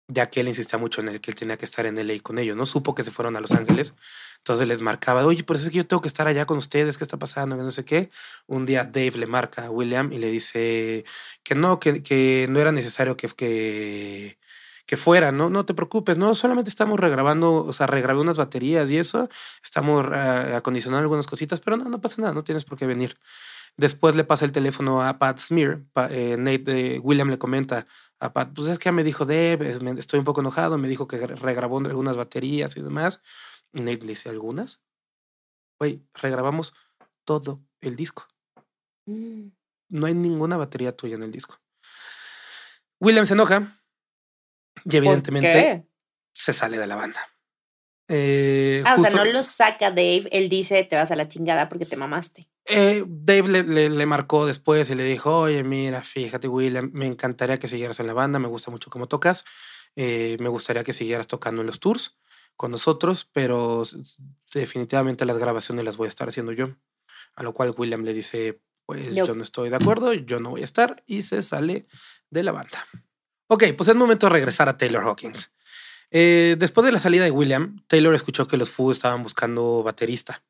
ya que él insistía mucho en el que él tenía que estar en LA con ellos, ¿no? Supo que se fueron a Los Ángeles, entonces les marcaba, oye, por eso es que yo tengo que estar allá con ustedes, ¿qué está pasando? no sé qué. Un día Dave le marca a William y le dice que no, que, que no era necesario que, que, que fuera, ¿no? No te preocupes, no, solamente estamos regrabando, o sea, regrabé unas baterías y eso, estamos uh, acondicionando algunas cositas, pero no, no pasa nada, no tienes por qué venir. Después le pasa el teléfono a Pat Smear, eh, Nate, eh, William le comenta, a Pat, pues es que ya me dijo Deb, estoy un poco enojado, me dijo que regrabó algunas baterías y demás. Y Nate le dice, ¿algunas? Güey, regrabamos todo el disco. Mm. No hay ninguna batería tuya en el disco. William se enoja y evidentemente se sale de la banda. Eh, ah, o sea, no lo saca Dave, él dice te vas a la chingada porque te mamaste. Eh, Dave le, le, marcó después y le dijo, oye, mira, fíjate, William, me encantaría que siguieras en la banda, me gusta mucho cómo tocas, eh, me gustaría que siguieras tocando en los tours con nosotros, pero definitivamente las grabaciones las voy a estar haciendo yo. A lo cual William le dice, pues yo no estoy de acuerdo, yo no voy a estar y se sale de la banda. Ok, pues es momento de regresar a Taylor Hawkins. Eh, después de la salida de William, Taylor escuchó que los Foo estaban buscando baterista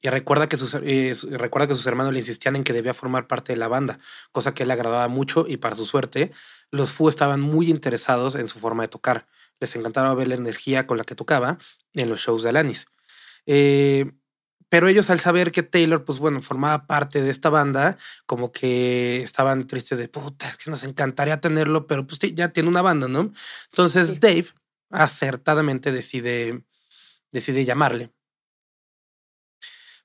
y recuerda que, sus, eh, recuerda que sus hermanos le insistían en que debía formar parte de la banda, cosa que le agradaba mucho y para su suerte, los Foo estaban muy interesados en su forma de tocar. Les encantaba ver la energía con la que tocaba en los shows de Alanis. Eh, pero ellos al saber que Taylor, pues bueno, formaba parte de esta banda, como que estaban tristes de puta, es que nos encantaría tenerlo, pero pues ya tiene una banda, ¿no? Entonces Dave acertadamente decide, decide llamarle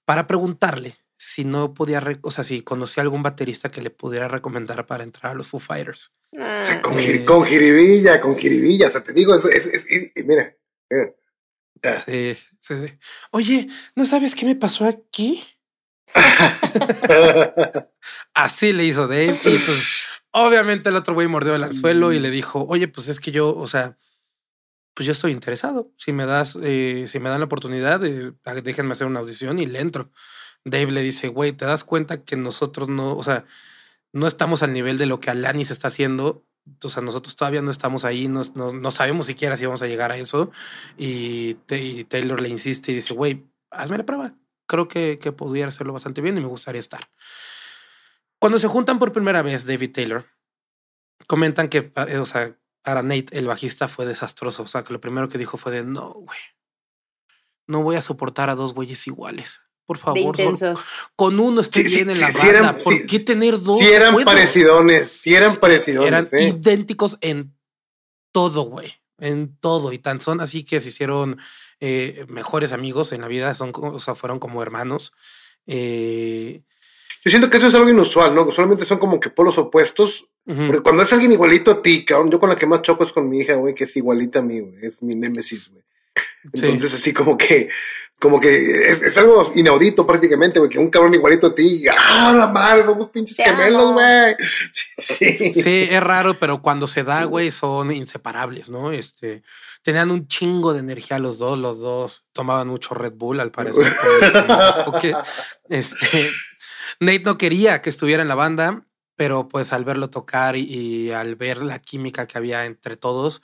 para preguntarle si no podía, o sea, si conocía algún baterista que le pudiera recomendar para entrar a los Foo Fighters. O sea, con, eh, con jiribilla, con jiribilla, o sea, te digo, es, mira, Sí, sí, Oye, ¿no sabes qué me pasó aquí? Así le hizo Dave y pues obviamente el otro güey mordió el anzuelo y le dijo, oye, pues es que yo, o sea, pues yo estoy interesado. Si me das, eh, si me dan la oportunidad, déjenme hacer una audición y le entro. Dave le dice, güey, ¿te das cuenta que nosotros no, o sea, no estamos al nivel de lo que Alanis está haciendo? O sea, nosotros todavía no estamos ahí, no, no, sabemos siquiera si vamos a llegar a eso. Y, Taylor le insiste y dice, güey, hazme la prueba. Creo que, que podría hacerlo bastante bien y me gustaría estar. Cuando se juntan por primera vez, David Taylor, comentan que, eh, o sea, para Nate, el bajista, fue desastroso. O sea, que lo primero que dijo fue de, no, güey, no voy a soportar a dos güeyes iguales. Por favor, con uno estoy bien en la banda. ¿Por qué tener dos? Si eran parecidones, si eran parecidones. Eran idénticos en todo, güey. En todo. Y tan son así que se hicieron eh, mejores amigos en la vida. Son, o sea, fueron como hermanos. Eh, Yo siento que eso es algo inusual, ¿no? Solamente son como que polos opuestos. Porque cuando es alguien igualito a ti, cabrón, yo con la que más choco es con mi hija, güey, que es igualita a mí, güey. Es mi némesis, güey. Entonces, así como que, como que es, algo inaudito prácticamente, güey, que un cabrón igualito a ti, ¡ah, la madre! Somos pinches gemelos, güey. Sí, sí. es raro, pero cuando se da, güey, son inseparables, ¿no? Este, tenían un chingo de energía los dos, los dos tomaban mucho Red Bull, al parecer. este, Nate no quería que estuviera en la banda, pero pues al verlo tocar y al ver la química que había entre todos,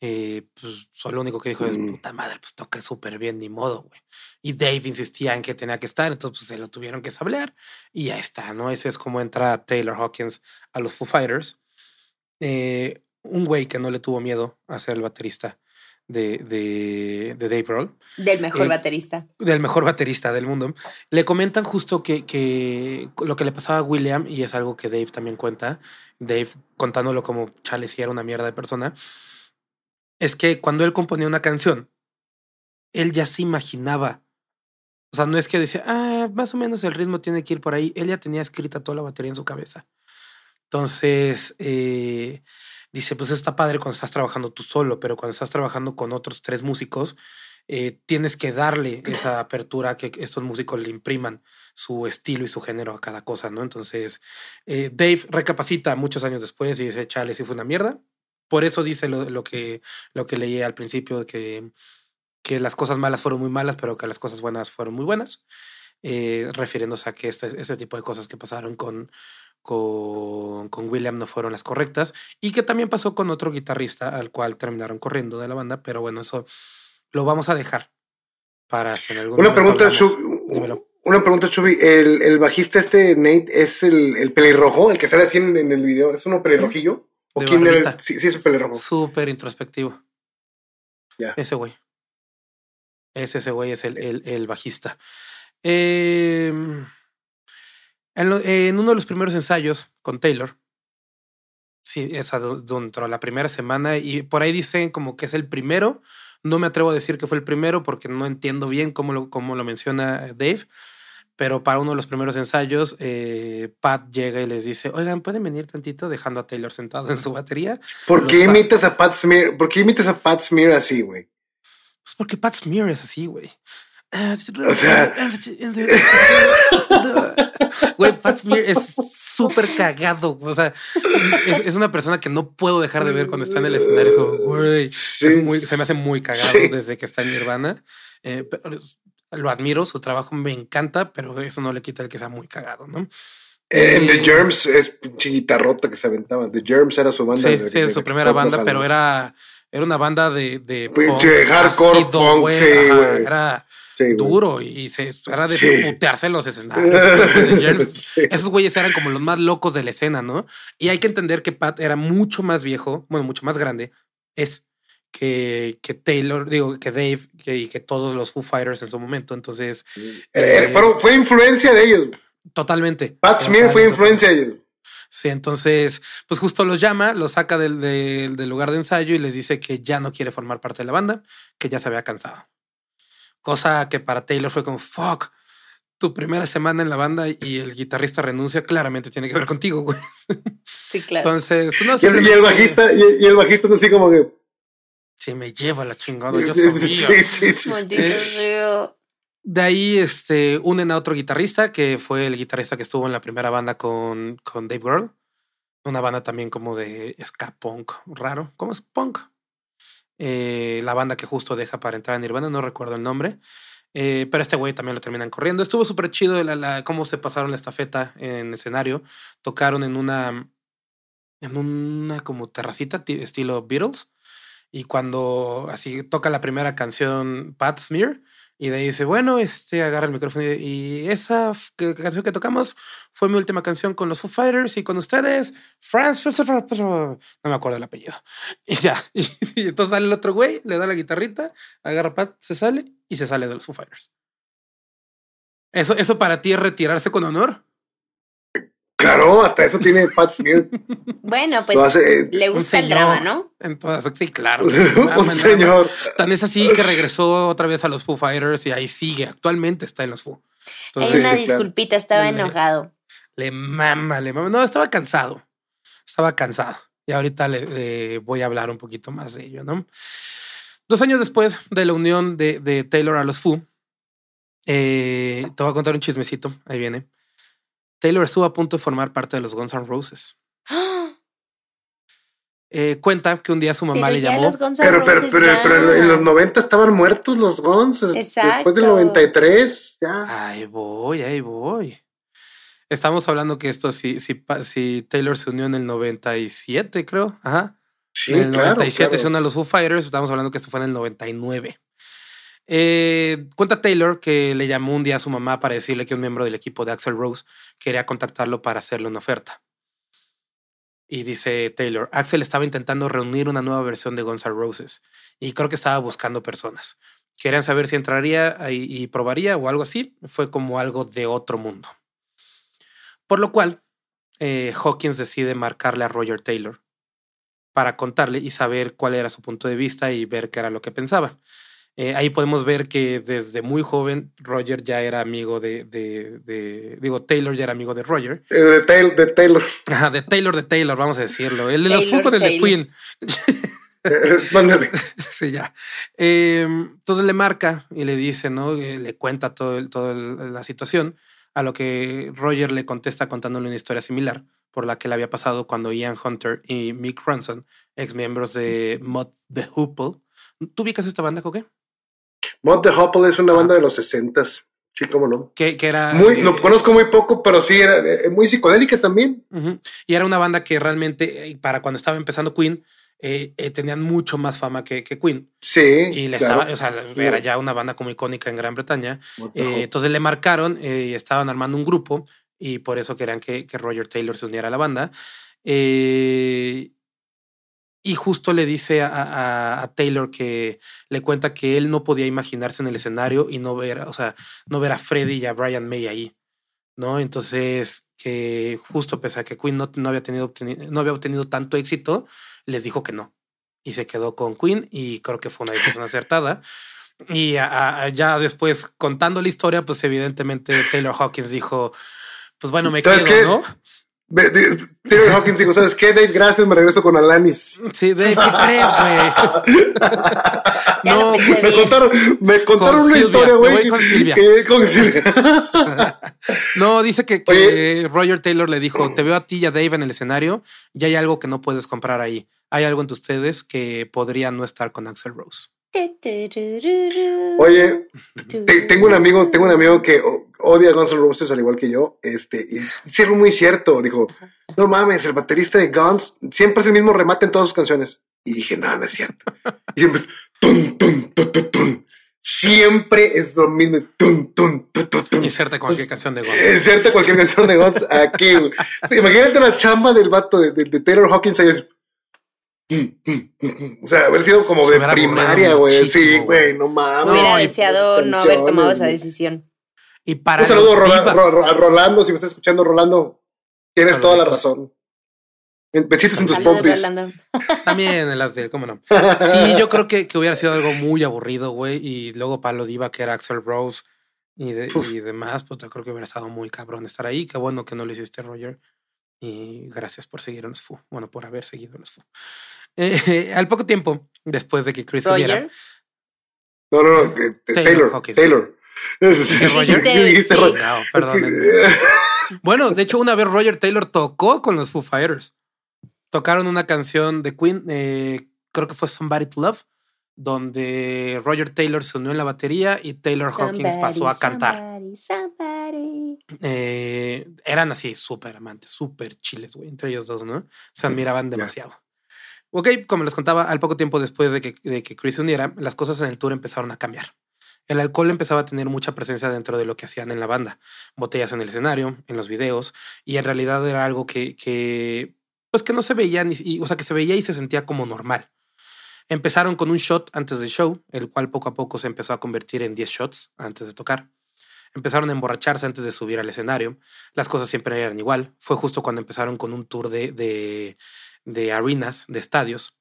eh, pues lo único que dijo es, mm. puta madre, pues toca súper bien, ni modo, güey. Y Dave insistía en que tenía que estar, entonces pues, se lo tuvieron que sablear y ya está, ¿no? Ese es como entra Taylor Hawkins a los Foo Fighters. Eh, un güey que no le tuvo miedo a ser el baterista de, de, de Dave Grohl. Del mejor eh, baterista. Del mejor baterista del mundo. Le comentan justo que, que, lo que le pasaba a William, y es algo que Dave también cuenta, Dave contándolo como chale si era una mierda de persona, es que cuando él componía una canción, él ya se imaginaba. O sea, no es que decía, ah, más o menos el ritmo tiene que ir por ahí. Él ya tenía escrita toda la batería en su cabeza. Entonces, eh, dice, pues está padre cuando estás trabajando tú solo, pero cuando estás trabajando con otros tres músicos, eh, tienes que darle esa apertura que estos músicos le impriman su estilo y su género a cada cosa, ¿no? Entonces, eh, Dave recapacita muchos años después y dice, chale, sí fue una mierda, por eso dice lo, que, lo que leí al principio, que, que las cosas malas fueron muy malas, pero que las cosas buenas fueron muy buenas, eh, refiriéndose a que este, ese tipo de cosas que pasaron con, con, con, William no fueron las correctas y que también pasó con otro guitarrista al cual terminaron corriendo de la banda, pero bueno, eso lo vamos a dejar para hacer algún Una pregunta, una pregunta, Chubi. ¿El, ¿El, bajista este, Nate, es el, el pelirrojo, el que sale así en, en el video? ¿Es uno pelirrojillo? ¿O quién era? Sí, sí, es pelirrojo. Súper introspectivo. Ya. Ese güey. Es ese güey, es el, el, el bajista. Em, en, uno de los primeros ensayos con Taylor, sí, esa dentro de la primera semana, y por ahí dicen como que es el primero. No me atrevo a decir que fue el primero porque no entiendo bien cómo lo, cómo lo menciona Dave pero para uno de los primeros ensayos, eh, Pat llega y les dice, oigan, ¿pueden venir tantito dejando a Taylor sentado en su batería? ¿Por qué imitas a Pat Smear? ¿Por qué imitas a Pat Smear así, güey? Pues porque Pat Smear es así, güey. O sea... Güey, Pat Smear es súper cagado. O sea, es, una persona que no puedo dejar de ver cuando está en el escenario. Güey, se me hace muy cagado desde que está en Nirvana. Eh, pero lo admiro, su trabajo me encanta, pero eso no le quita el que sea muy cagado, ¿no? En The Germs es chiquita rota que se aventaban. The Germs era su banda. Sí, sí, es su primera banda, pero era, era una banda de, de punk, hardcore punk, sí, Era duro y se, era de putearse en los escenarios. Esos güeyes eran como los más locos de la escena, ¿no? Y hay que entender que Pat era mucho más viejo, bueno, mucho más grande. Es que, que Taylor, digo, que Dave que, y que todos los Foo Fighters en su momento. Entonces. Eh, fue influencia de ellos. Totalmente. Pat Smear fue influencia de ellos. Sí, entonces, pues justo los llama, los saca del, del, lugar de ensayo y les dice que ya no quiere formar parte de la banda, que ya se había cansado. Cosa que para Taylor fue como, fuck, tu primera semana en la banda y el guitarrista renuncia, claramente tiene que ver contigo, güey. Sí, claro. Entonces, pues, no, y, el, y, el, bajista, y, el bajista así como que, se me lleva la chingada, yo sabía. Sí, sí, eh, de ahí este, unen a otro guitarrista, que fue el guitarrista que estuvo en la primera banda con, con Dave Grohl. Una banda también como de ska punk raro. ¿Cómo es punk? Eh, la banda que justo deja para entrar en Nirvana, no recuerdo el nombre. Eh, pero este güey también lo terminan corriendo. Estuvo súper chido la, cómo se pasaron la estafeta en escenario. Tocaron en una, en una como terracita estilo Beatles. Y cuando así toca la primera canción Pat Smear, y de ahí dice, bueno, este agarra el micrófono y, esa canción que tocamos fue mi última canción con los Foo Fighters y con ustedes, Franz, no me acuerdo el apellido. Y ya, y, entonces sale el otro güey, le da la guitarrita, agarra Pat, se sale y se sale de los Foo Fighters. ¿Eso, eso para ti es retirarse con honor? Claro, hasta eso tiene Pat Smear. Bueno, pues eh, le gusta el drama, ¿no? En todas, sí, claro. un señor. Tan es así que regresó otra vez a los Foo Fighters y ahí sigue. Actualmente está en los Foo. Entonces, Hay una disculpita, estaba enojado. le mama, le mama. No, estaba cansado. Estaba cansado. Y ahorita le, voy a hablar un poquito más de ello, ¿no? Dos años después de la unión de, Taylor a los Foo, eh, te voy a contar un chismecito. Ahí viene. Taylor estuvo a punto de formar parte de los Guns N' Roses. Eh, cuenta que un día su mamá le llamó. Pero, pero, pero, en los 90 estaban muertos los Guns. Después del 93, ya. Ahí voy, ahí voy. Estamos hablando que esto, si, si, si Taylor se unió en el 97, creo. Ajá. Sí, en el 97 se unió a los Foo Fighters. Estamos hablando que esto fue en el 99. Eh, cuenta Taylor que le llamó un día a su mamá para decirle que un miembro del equipo de Axel Rose quería contactarlo para hacerle una oferta. Y dice Taylor, Axel estaba intentando reunir una nueva versión de Guns N' Roses y creo que estaba buscando personas. Querían saber si entraría y probaría o algo así. Fue como algo de otro mundo. Por lo cual, eh, Hawkins decide marcarle a Roger Taylor para contarle y saber cuál era su punto de vista y ver qué era lo que pensaba. Eh, ahí podemos ver que desde muy joven Roger ya era amigo de, de, digo, Taylor ya era amigo de Roger. Eh, de, Taylor, de Taylor. Ajá, de Taylor, de Taylor, vamos a decirlo. El de los fútbol, el de Queen. Mándale. sí, ya. entonces le marca y le dice, ¿no? Le cuenta todo, toda la situación a lo que Roger le contesta contándole una historia similar por la que le había pasado cuando Ian Hunter y Mick Ronson, ex miembros de Mod the Hoople. ¿Tú ubicas esta banda, Coque? Mod the Hoople es una banda de los 60 Sí, cómo no. Que, era. Muy, lo conozco muy poco, pero sí era eh, muy psicodélica también. Y era una banda que realmente, eh, para cuando estaba empezando Queen, eh, eh, tenían mucho más fama que, Queen. Sí. Y le estaba, o sea, era ya una banda como icónica en Gran Bretaña. Eh, entonces le marcaron y estaban armando un grupo y por eso querían que, Roger Taylor se uniera a la banda. y justo le dice a, Taylor que le cuenta que él no podía imaginarse en el escenario y no ver, o sea, no ver a Freddie y a Brian May ahí. ¿no? Entonces, que justo pese a que Queen no, no había, tenido, no había obtenido tanto éxito, les dijo que no. Y se quedó con Queen y creo que fue una decisión acertada. Y ya después, contando la historia, pues evidentemente Taylor Hawkins dijo, pues bueno, me quedo, ¿no? Taylor Hawkins dijo, ¿sabes qué, Dave? Gracias, me regreso con Alanis. Sí, Dave, ¿qué crees, güey? no, pues me contaron, me contaron una historia, güey. con Silvia. con Silvia. no, dice que, que Roger Taylor le dijo, te veo a ti y a Dave en el escenario y hay algo que no puedes comprar ahí. Hay algo entre ustedes que podría no estar con Axel Rose. Oye, tengo un amigo, tengo un amigo que odia a Guns N' Roses al igual que yo. Este, y es algo muy cierto. Dijo, no mames, el baterista de Guns siempre es el mismo remate en todas sus canciones. Y dije, no, no es cierto. Y siempre, tum, tum, tum, tum, tum. Siempre es lo mismo. Tum, tum, tum, tum, Inserte cualquier canción de Guns. Inserte cualquier canción de Guns aquí. Imagínate la chamba del vato de, de, de Taylor Hawkins ahí. O sea, haber sido como de primaria, güey. Sí, güey, no mames. Hubiera deseado no haber tomado esa decisión. Y para Un saludo a Rolando, si me estás escuchando, Rolando. Tienes toda la razón. Besitos en tus pompis. También en las de, cómo no. Sí, yo creo que, que hubiera sido algo muy aburrido, güey. Y luego Palo Diva, que era Axel Rose y, y demás, pues yo creo que hubiera estado muy cabrón estar ahí. Qué bueno que no lo hiciste, Roger. Y gracias por seguir en los FU. Bueno, por haber seguido en los FU. Eh, al poco tiempo, después de que Chris hubiera. No, no, no. Taylor. Taylor. Roger? No, perdón. bueno, de hecho, una vez Roger Taylor tocó con los Foo Fighters. Tocaron una canción de Queen, eh, creo que fue Somebody to Love, donde Roger Taylor se unió en la batería y Taylor Hawkins pasó a cantar. Eh, eran así súper amantes, súper chiles, güey, entre ellos dos, ¿no? Se admiraban demasiado. Ok, como les contaba, al poco tiempo después de que, de que Chris se uniera, las cosas en el tour empezaron a cambiar. El alcohol empezaba a tener mucha presencia dentro de lo que hacían en la banda. Botellas en el escenario, en los videos, y en realidad era algo que, que pues que no se veía, ni, o sea, que se veía y se sentía como normal. Empezaron con un shot antes del show, el cual poco a poco se empezó a convertir en 10 shots antes de tocar. Empezaron a emborracharse antes de subir al escenario. Las cosas siempre eran igual. Fue justo cuando empezaron con un tour de, de, de arenas, de estadios.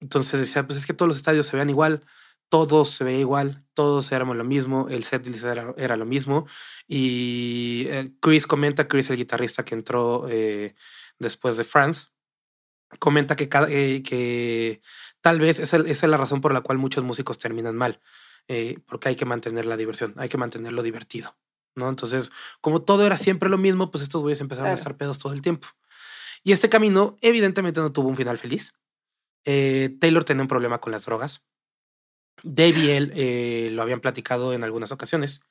Entonces decía, pues es que todos los estadios se vean igual. todos se veía igual, todos éramos lo mismo, el set era, era lo mismo. Y eh, Chris comenta, Chris, el guitarrista que entró eh, después de France, comenta que, cada, eh, que tal vez esa, es la razón por la cual muchos músicos terminan mal, porque hay que mantener la diversión, hay que mantenerlo divertido. ¿no? Entonces, como todo era siempre lo mismo, pues estos güeyes empezaron a estar pedos todo el tiempo. Y este camino, evidentemente, no tuvo un final feliz. Taylor tenía un problema con las drogas. Dave y él eh, lo habían platicado en algunas ocasiones.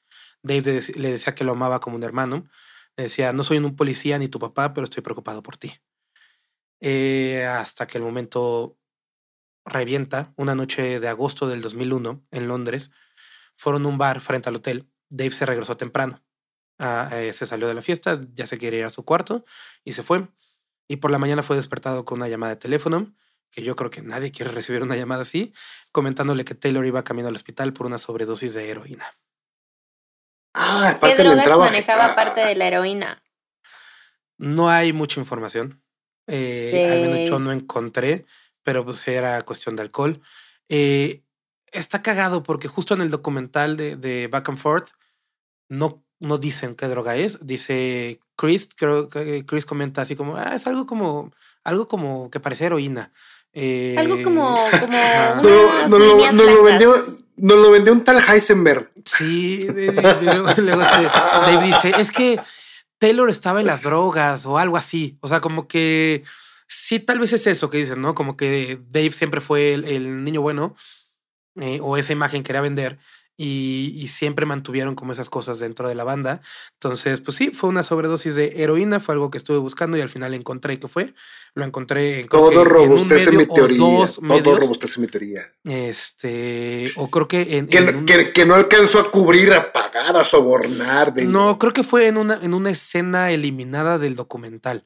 Dave le decía que lo amaba como un hermano. Decía, no soy un policía ni tu papá, pero estoy preocupado por ti. Eh, hasta que el momento revienta, una noche de agosto del 2001 en Londres, fueron a un bar frente al hotel. Dave se regresó temprano. Ah, eh, se salió de la fiesta, ya se quería ir a su cuarto y se fue. Y por la mañana fue despertado con una llamada de teléfono que yo creo que nadie quiere recibir una llamada así, comentándole que Taylor iba camino al hospital por una sobredosis de heroína. Ah, ¿Qué drogas manejaba parte de la heroína? No hay mucha información. Eh, al menos yo no encontré, pero pues era cuestión de alcohol. Eh, está cagado porque justo en el documental de, de, Back and Forth no, no dicen qué droga es. Dice Chris, creo que Chris comenta así como, ah, es algo como, algo como que parece heroína. Algo eh, como, como no, lo, no, lo, vendió, no lo vendió un tal Heisenberg. Sí, luego, este, Dave dice, es que Taylor estaba en las drogas o algo así. O sea, como que sí, tal vez es eso que dices, ¿no? Como que Dave siempre fue el, niño bueno eh, o esa imagen quería vender y, siempre mantuvieron como esas cosas dentro de la banda. Entonces, pues sí, fue una sobredosis de heroína, fue algo que estuve buscando y al final encontré que fue. Lo encontré en Todo robustece mi teoría. Todo robustece mi teoría. Este, o creo que en. Que, no alcanzó a cubrir, a pagar, a sobornar. No, creo que fue en una, en una escena eliminada del documental.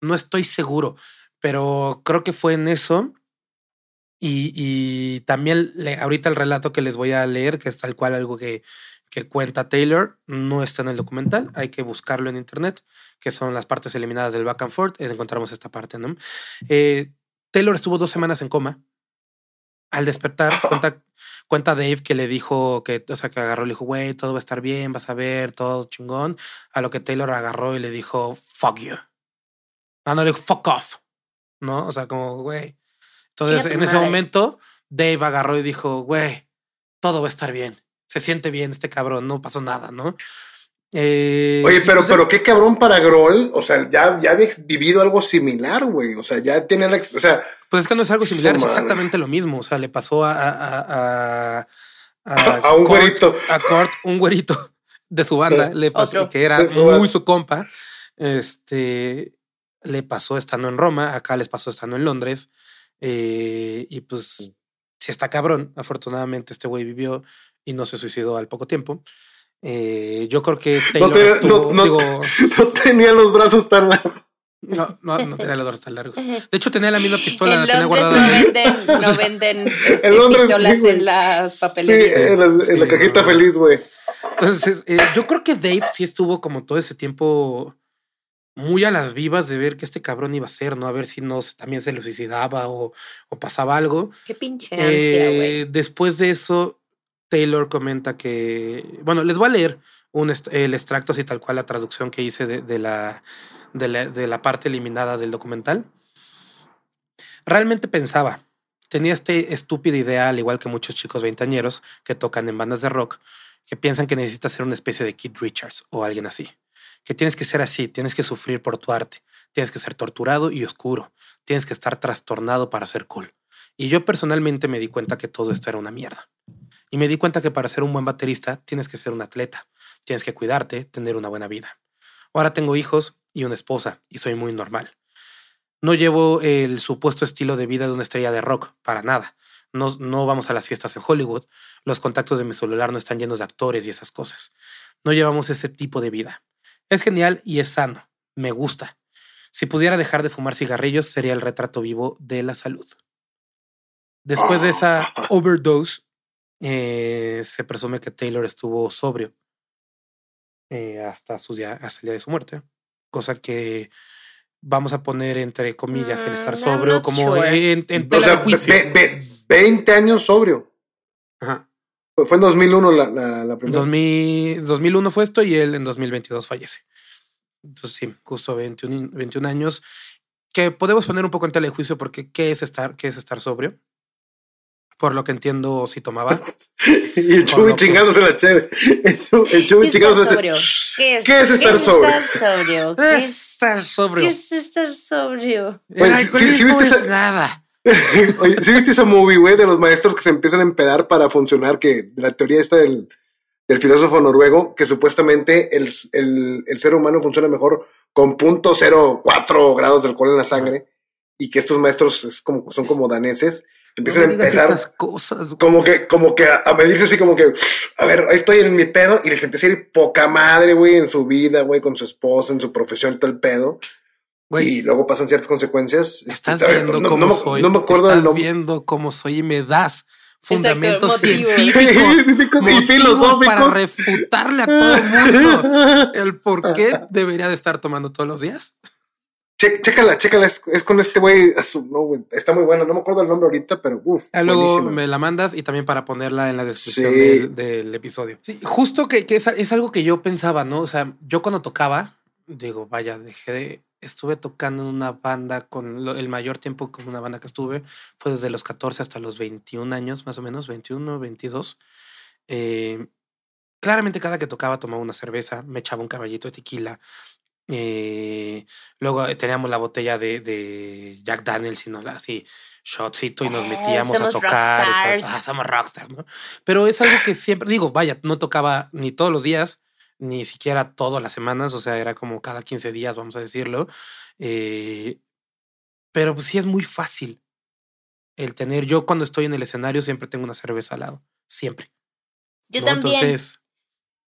No estoy seguro, pero creo que fue en eso. Y, también ahorita el relato que les voy a leer, que es tal cual algo que, que cuenta Taylor, no está en el documental, hay que buscarlo en internet, que son las partes eliminadas del back and forth, encontramos esta parte, ¿no? Eh, Taylor estuvo dos semanas en coma. Al despertar, cuenta, cuenta Dave que le dijo que, o sea, que agarró le dijo, güey, todo va a estar bien, vas a ver, todo chingón. A lo que Taylor agarró y le dijo, fuck you. Ah, no, le dijo, fuck off. ¿No? O sea, como, güey, entonces, en ese momento, Dave agarró y dijo, güey, todo va a estar bien. Se siente bien este cabrón, no pasó nada, ¿no? Eh, Oye, pero, pues, pero qué cabrón para Groll. O sea, ya, ya había vivido algo similar, güey. O sea, ya tiene la. O sea, pues es que no es algo similar, es exactamente lo mismo. O sea, le pasó a. A, a, un güerito. A Kurt, un güerito de su banda, le pasó, que era muy su compa. Este. Le pasó estando en Roma, acá les pasó estando en Londres. Eh, y pues, si está cabrón, afortunadamente este güey vivió y no se suicidó al poco tiempo. Eh, yo creo que Taylor no, tenía, los brazos tan largos. No, no, no tenía los brazos tan largos. De hecho, tenía la misma pistola. En la tenía guardada no venden, no venden este, pistolas en las papelerías. Sí, en la, cajita feliz, güey. Entonces, eh, yo creo que Dave sí estuvo como todo ese tiempo muy a las vivas de ver qué este cabrón iba a hacer, ¿no? A ver si no también se lo suicidaba o, pasaba algo. Qué pinche ansia, güey. Eh, después de eso, Taylor comenta que. Bueno, les voy a leer un el extracto así tal cual la traducción que hice de, la, de, la, de la parte eliminada del documental. Realmente pensaba, tenía este estúpida idea, al igual que muchos chicos veintañeros que tocan en bandas de rock, que piensan que necesita ser una especie de Kid Richards o alguien así que tienes que ser así, tienes que sufrir por tu arte, tienes que ser torturado y oscuro, tienes que estar trastornado para ser cool. Y yo personalmente me di cuenta que todo esto era una mierda. Y me di cuenta que para ser un buen baterista tienes que ser un atleta, tienes que cuidarte, tener una buena vida. Ahora tengo hijos y una esposa y soy muy normal. No llevo el supuesto estilo de vida de una estrella de rock, para nada. No, no vamos a las fiestas en Hollywood, los contactos de mi celular no están llenos de actores y esas cosas. No llevamos ese tipo de vida. Es genial y es sano. Me gusta. Si pudiera dejar de fumar cigarrillos, sería el retrato vivo de la salud. Después de esa overdose, eh, se presume que Taylor estuvo sobrio eh, hasta, su día, hasta el día de su muerte. Cosa que vamos a poner entre comillas el estar mm, sobrio como en, en, 20 años sobrio. Ajá. Fue en 2001 la, la, la primera. 2001 fue esto y él en 2022 fallece. Entonces sí, justo 21, 21 años. Que podemos poner un poco en telejuicio porque ¿qué es estar, qué es estar sobrio? Por lo que entiendo, si tomaba. y el Chubi chingándose la cheve. El Chubi chingándose la cheve. ¿Qué es, ¿Qué es estar sobrio? ¿Qué es estar sobrio? ¿Qué es estar sobrio? si, viste esa... nada. Oye, ¿sí viste esa movie, güey, de los maestros que se empiezan a empedar para funcionar? Que la teoría está del, del filósofo noruego, que supuestamente el, el, el ser humano funciona mejor con .04 grados de alcohol en la sangre y que estos maestros es como, son como daneses empiezan a empezar cosas, como que, como que a, medirse así como que, a ver, ahí estoy en mi pedo y les empieza a ir poca madre, güey, en su vida, güey, con su esposa, en su profesión, todo el pedo. Y luego pasan ciertas consecuencias. Estás viendo cómo soy. No me acuerdo Estás viendo cómo soy y me das fundamentos científicos y filosóficos para refutarle a todo el mundo el por qué debería de estar tomando todos los días chécala, chécala, es, con este güey, está muy bueno, no me acuerdo el nombre ahorita, pero uff. Luego me la mandas y también para ponerla en la descripción del, episodio. Sí, justo que, es, algo que yo pensaba, ¿no? O sea, yo cuando tocaba, digo, vaya, dejé de, estuve tocando en una banda con el mayor tiempo con una banda que estuve, fue desde los 14 hasta los 21 años, más o menos, 21, 22. Eh, claramente cada que tocaba tomaba una cerveza, me echaba un caballito de tequila, eh, luego eh, teníamos la botella de, de Jack Daniels, y no, así, shotcito, y nos eh, metíamos a tocar. Y ah, somos rockstars, ¿no? Pero es algo que siempre, digo, vaya, no tocaba ni todos los días, ni siquiera todas las semanas, o sea, era como cada 15 días, vamos a decirlo. pero pues sí es muy fácil el tener, yo cuando estoy en el escenario siempre tengo una cerveza al lado, siempre. Yo también. Entonces,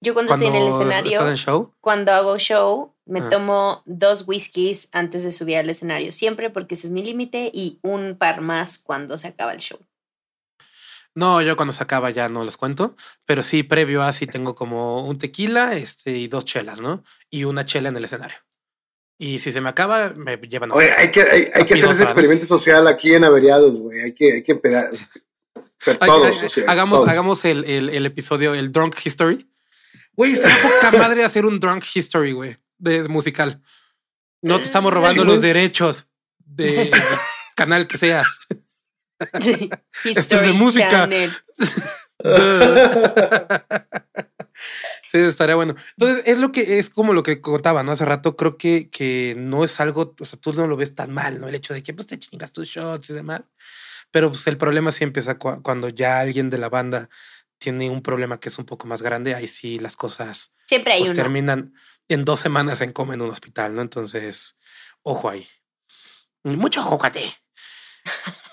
yo cuando, estoy en el escenario, cuando hago show, me ah. tomo dos whiskies antes de subir al escenario, siempre porque ese es mi límite y un par más cuando se acaba el show. No, yo cuando se acaba ya no los cuento, pero sí, previo así tengo como un tequila este, y dos chelas, ¿no? Y una chela en el escenario. Y si se me acaba, me llevan a Oye, hay que, hay, que hacer ese experimento social aquí en Averiados, güey. Hay que, hay que empezar. hagamos, hagamos el, el, el, episodio, el Drunk History. Güey, está poca madre hacer un drunk history, güey, de, musical. No te estamos robando los derechos de canal que seas. Esto es de música. sí, estaría bueno. Entonces, es lo que es como lo que contaba, ¿no? Hace rato creo que, que no es algo, o sea, tú no lo ves tan mal, ¿no? El hecho de que pues te chingas tus shots y demás. Pero pues el problema sí empieza cuando ya alguien de la banda tiene un problema que es un poco más grande, ahí sí las cosas Siempre hay pues, terminan en dos semanas en coma en un hospital, ¿no? Entonces, ojo ahí. Mucho ojo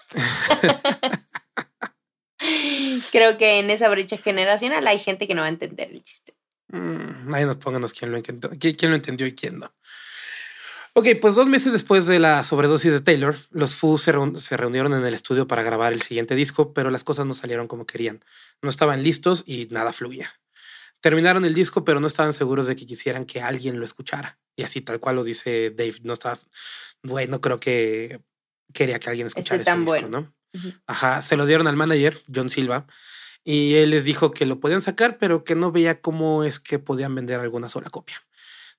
Creo que en esa brecha generacional hay gente que no va a entender el chiste. Mm, nos pónganos quién lo, entendió, lo entendió y quién no. Ok, pues dos meses después de la sobredosis de Taylor, los Foo se, reunieron en el estudio para grabar el siguiente disco, pero las cosas no salieron como querían. No estaban listos y nada fluía. Terminaron el disco, pero no estaban seguros de que quisieran que alguien lo escuchara. Y así tal cual lo dice Dave, no estás, güey, no creo que quería que alguien escuchara ese disco, ¿no? Ajá, se lo dieron al manager, John Silva, y él les dijo que lo podían sacar, pero que no veía cómo es que podían vender alguna sola copia.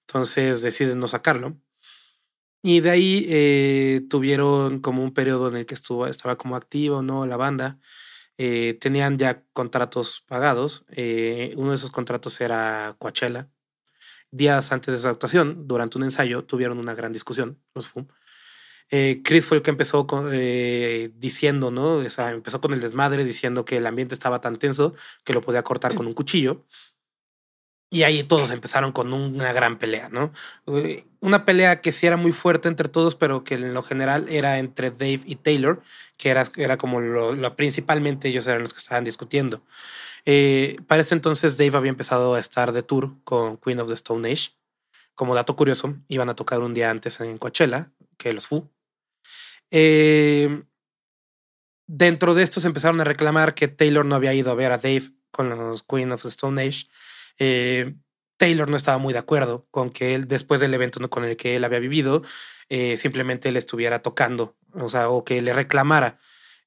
Entonces deciden no sacarlo y de ahí eh, tuvieron como un periodo en el que estuvo, estaba como activo, ¿no? La banda. Eh, tenían ya contratos pagados. Eh, uno de esos contratos era Coachella. Días antes de su actuación, durante un ensayo, tuvieron una gran discusión, los FUM. Chris fue el que empezó con, diciendo, ¿no? Empezó con el desmadre diciendo que el ambiente estaba tan tenso que lo podía cortar con un cuchillo. Y ahí todos empezaron con una gran pelea, ¿no? Una pelea que sí era muy fuerte entre todos, pero que en lo general era entre Dave y Taylor, que era, era como lo, principalmente ellos eran los que estaban discutiendo. Eh, para este entonces Dave había empezado a estar de tour con Queen of the Stone Age. Como dato curioso, iban a tocar un día antes en Coachella que los Fu. Eh, dentro de estos empezaron a reclamar que Taylor no había ido a ver a Dave con los Queen of the Stone Age eh, Taylor no estaba muy de acuerdo con que él, después del evento con el que él había vivido, eh, simplemente le estuviera tocando, o sea, o que le reclamara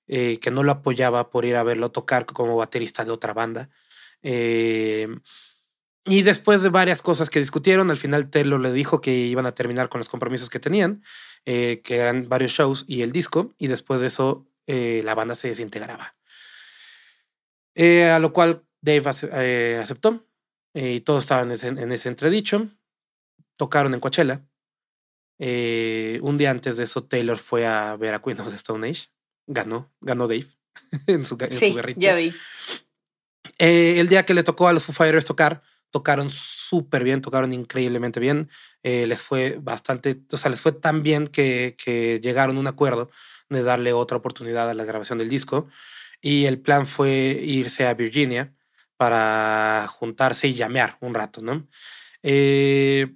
eh, que no lo apoyaba por ir a verlo tocar como baterista de otra banda. Eh, y después de varias cosas que discutieron, al final Taylor le dijo que iban a terminar con los compromisos que tenían, eh, que eran varios shows y el disco, y después de eso la banda se desintegraba. a lo cual Dave aceptó y todos estaban en ese, entredicho. Tocaron en Coachella. un día antes de eso, Taylor fue a ver a Queen of the Stone Age ganó, ganó Dave en su, en sí, Ya vi. Eh, el día que le tocó a los Foo Fighters tocar, tocaron súper bien, tocaron increíblemente bien. Eh, les fue bastante, o sea, les fue tan bien que, que llegaron a un acuerdo de darle otra oportunidad a la grabación del disco. Y el plan fue irse a Virginia para juntarse y llamear un rato, ¿no? Eh,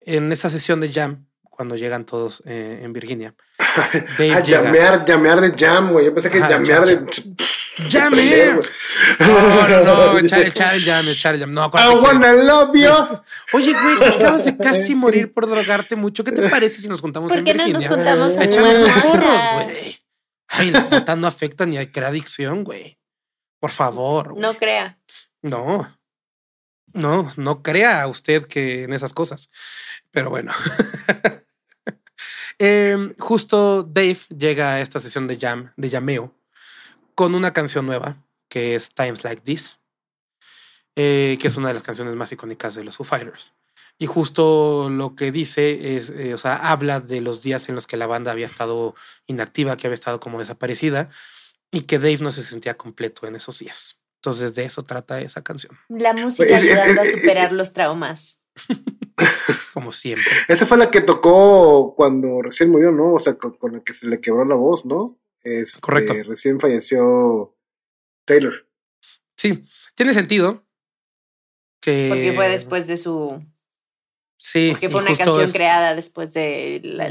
en esa sesión de jam, cuando llegan todos en Virginia, a llamear, llamear de jam, güey. Yo pensé que llamear de. Llame. No, no, no, echar, echar el jam, echar el jam. No, I wanna love you. Oye, güey, acabas de casi morir por drogarte mucho. ¿Qué te parece si nos juntamos ¿Por qué no nos juntamos a Echamos porros, güey. Ay, la puta no afecta ni crea adicción, güey. Por favor. No crea. No. No, no crea usted que en esas cosas. Pero bueno. Em, justo Dave llega a esta sesión de jam, de llameo, con una canción nueva, que es Times Like This, eh, que es una de las canciones más icónicas de los Foo Fighters. Y justo lo que dice es, eh, o sea, habla de los días en los que la banda había estado inactiva, que había estado como desaparecida y que Dave no se sentía completo en esos días. Entonces de eso trata esa canción. La música ayudando a superar los traumas. Como siempre. Esa fue la que tocó cuando recién murió, ¿no? O sea, con, la que se le quebró la voz, ¿no? Este, Correcto. Recién falleció Taylor. Sí, tiene sentido. Que... Porque fue después de su. Sí. Porque fue una canción creada después de la,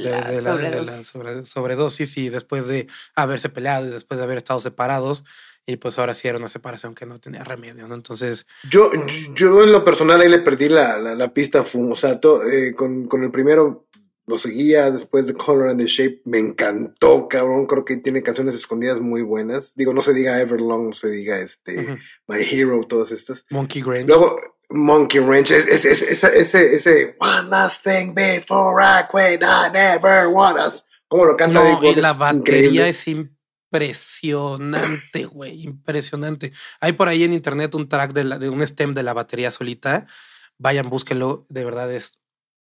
sobredosis. y después de haberse peleado y después de haber estado separados y pues ahora sí era una separación que no tenía remedio, ¿no? Entonces... Yo, yo en lo personal ahí le perdí la, la, pista, o sea, eh, con, con, el primero lo seguía, después de Color and the Shape me encantó, cabrón, creo que tiene canciones escondidas muy buenas, digo, no se diga Everlong, no se diga este, My Hero, todas estas. Monkey Ranch. Luego, Monkey Ranch, es, es, ese, ese, One last thing before I quit, I never want us. ¿Cómo lo canta? No, y la batería es impresionante güey, impresionante. Hay por ahí en internet un track de, de un stem de la batería solita. Vayan, búsquenlo, de verdad es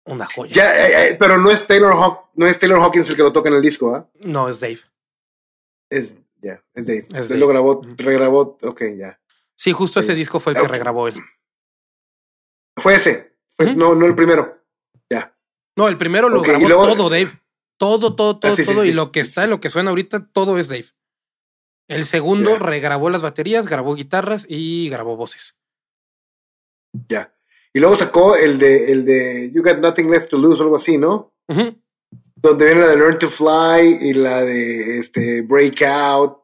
una joya. Ya, eh, eh, pero no es Taylor no es Taylor Hawkins el que lo toca en el disco, ¿ah? No, es Dave. Es, ya, es Dave. él lo grabó, regrabó, ok, ya. Sí, justo ese disco fue el que regrabó él. Fue ese, no, no el primero. Ya. No, el primero lo grabó todo Dave. Todo, todo, todo, ah, todo. y lo que está, lo que suena ahorita, todo es Dave. El segundo regrabó las baterías, grabó guitarras y grabó voces. Ya. Y luego sacó el de, el de You Got Nothing Left to Lose o algo así, ¿no? Donde viene la de Learn to Fly y la de este Breakout.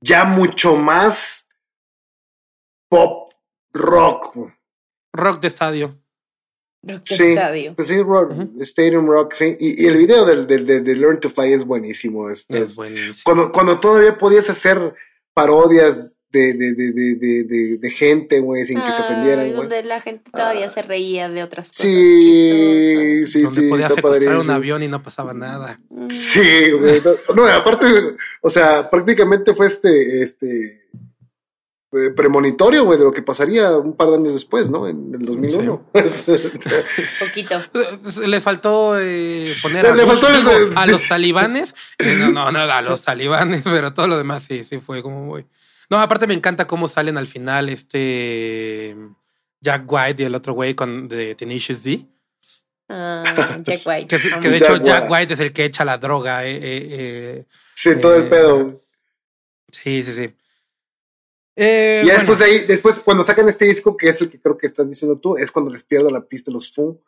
Ya mucho más pop rock. Rock de estadio sí, Pues sí, rock, Stadium Rock, sí. Y, el video del, de Learn to Fly es buenísimo. Es, buenísimo. Cuando, cuando todavía podías hacer parodias de, de, de, de, gente, güey, sin que se ofendieran. Donde la gente todavía se reía de otras cosas. Sí, sí, donde sí. Podías secuestrar un avión y no pasaba nada. Mm. Sí, güey. No, aparte, o sea, prácticamente fue este, este, eh, premonitorio, güey, de lo que pasaría un par de años después, ¿no? En el 2001. Poquito. Le faltó eh, poner a, los talibanes. Eh, no, no, no, a los talibanes, pero todo lo demás sí, sí fue como muy... No, aparte me encanta cómo salen al final este Jack White y el otro güey con de Tenacious D. Ah, Jack White. Que, de hecho Jack White es el que echa la droga. Eh, sí, todo el pedo. Sí, sí, sí. Eh, y después de ahí, después cuando sacan este disco, que es el que creo que estás diciendo tú, es cuando les pierdo la pista los Foo.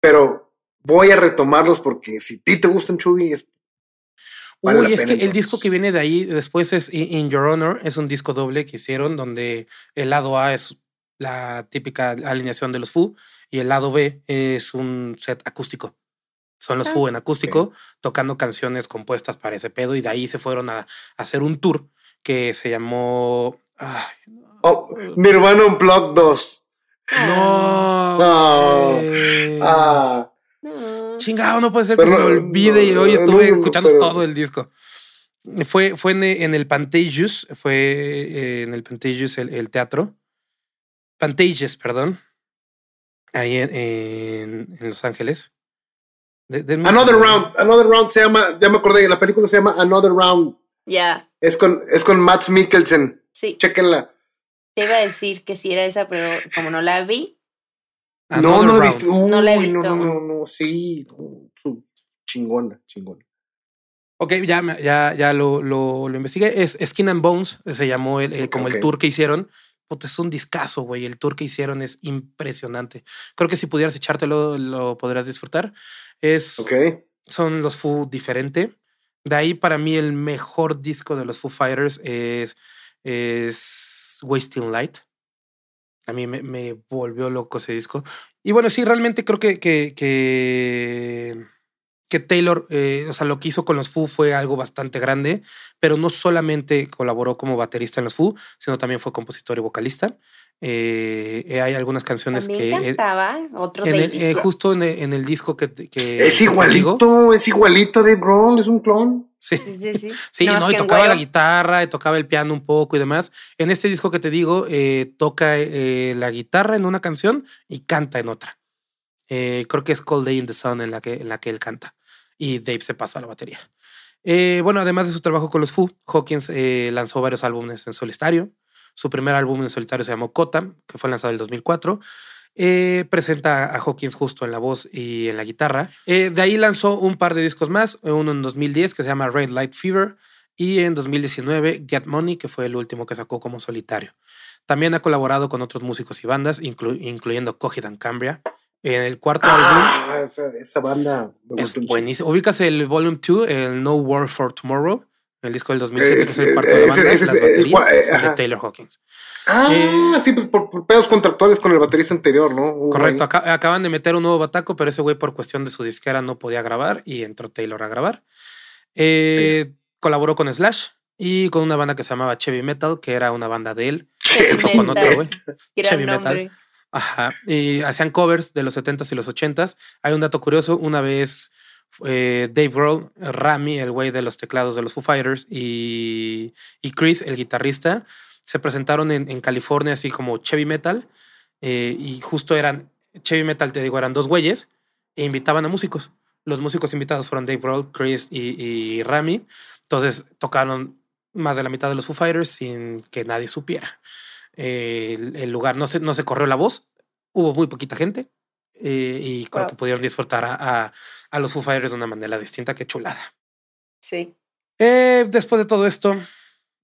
Pero voy a retomarlos porque si a ti te gustan Chubby, es. Uy, es que el disco que viene de ahí después es In Your Honor, es un disco doble que hicieron donde el lado A es la típica alineación de los Foo y el lado B es un set acústico. Son los ah, Foo en acústico, tocando canciones compuestas para ese pedo, y de ahí se fueron a, hacer un tour que se llamó. oh, Nirvana Unplugged 2. No. No. Ah. Chingado, no puede ser que se me olvide. y hoy estuve escuchando todo el disco. Fue, fue en, el Pantages, fue eh, en el Pantages el, teatro. Pantages, perdón. Ahí en, en, Los Ángeles. Another Round, Another Round se llama, ya me acordé, la película se llama Another Round. Ya. Es con, es con Matt Mikkelsen. Sí. Chequenla. Te iba a decir que sí era esa, pero como no la vi. No, no la he visto. no la he visto. No, no, no, sí. chingona, chingona. Ok, ya, ya, ya lo, lo, lo investigué. Es Skin and Bones, se llamó el, como el tour que hicieron. es un discazo, güey. El tour que hicieron es impresionante. Creo que si pudieras echártelo, lo podrías disfrutar. Es, okay. Son los Foo diferente. De ahí, para mí, el mejor disco de los Foo Fighters es, es Wasting Light. A mí me, volvió loco ese disco. Y bueno, sí, realmente creo que, que, que que Taylor, eh, o sea, lo que hizo con los Foo fue algo bastante grande, pero no solamente colaboró como baterista en los Foo, sino también fue compositor y vocalista. Eh, eh, hay algunas canciones que. cantaba otro en Justo en el, disco que. es igualito, es igualito Dave Grohl, es un clon. Sí, sí, sí. sí. no, y tocaba la guitarra, y tocaba el piano un poco y demás. En este disco que te digo, toca la guitarra en una canción y canta en otra. creo que es Cold Day in the Sun en la que, en la que él canta y Dave se pasa a la batería. Eh, bueno, además de su trabajo con los Foo, Hawkins eh, lanzó varios álbumes en solitario. Su primer álbum en solitario se llamó Kota, que fue lanzado en el 2004. Eh, presenta a Hawkins justo en la voz y en la guitarra. de ahí lanzó un par de discos más, uno en 2010 que se llama Red Light Fever y en 2019 Get Money, que fue el último que sacó como solitario. También ha colaborado con otros músicos y bandas, incluyendo Cogit and Cambria, en el cuarto ah, álbum. Esa, banda es buenísimo. Ubicas el Volume 2, el No War for Tomorrow, el disco del 2007, que es el cuarto de la banda, las baterías de Taylor Hawkins. Ah, eh, sí, por, por, pedos contractuales con el baterista anterior, ¿no? correcto, acaban de meter un nuevo bataco, pero ese güey por cuestión de su disquera no podía grabar y entró Taylor a grabar. Eh, colaboró con Slash y con una banda que se llamaba Chevy Metal, que era una banda de él. con otro güey. Chevy Metal. Ajá. Y hacían covers de los 70s y los 80s. Hay un dato curioso. Una vez eh, Dave Grohl, Rami, el güey de los teclados de los Foo Fighters, y, y Chris, el guitarrista, se presentaron en, California así como Chevy Metal. Eh, y justo eran, Chevy Metal, te digo, eran dos güeyes e invitaban a músicos. Los músicos invitados fueron Dave Grohl, Chris y, y Rami. Entonces tocaron más de la mitad de los Foo Fighters sin que nadie supiera el, lugar. No se, no se corrió la voz, hubo muy poquita gente eh, y creo que pudieron disfrutar a, a, los Foo Fighters de una manera distinta. que chulada. Sí. Eh, después de todo esto,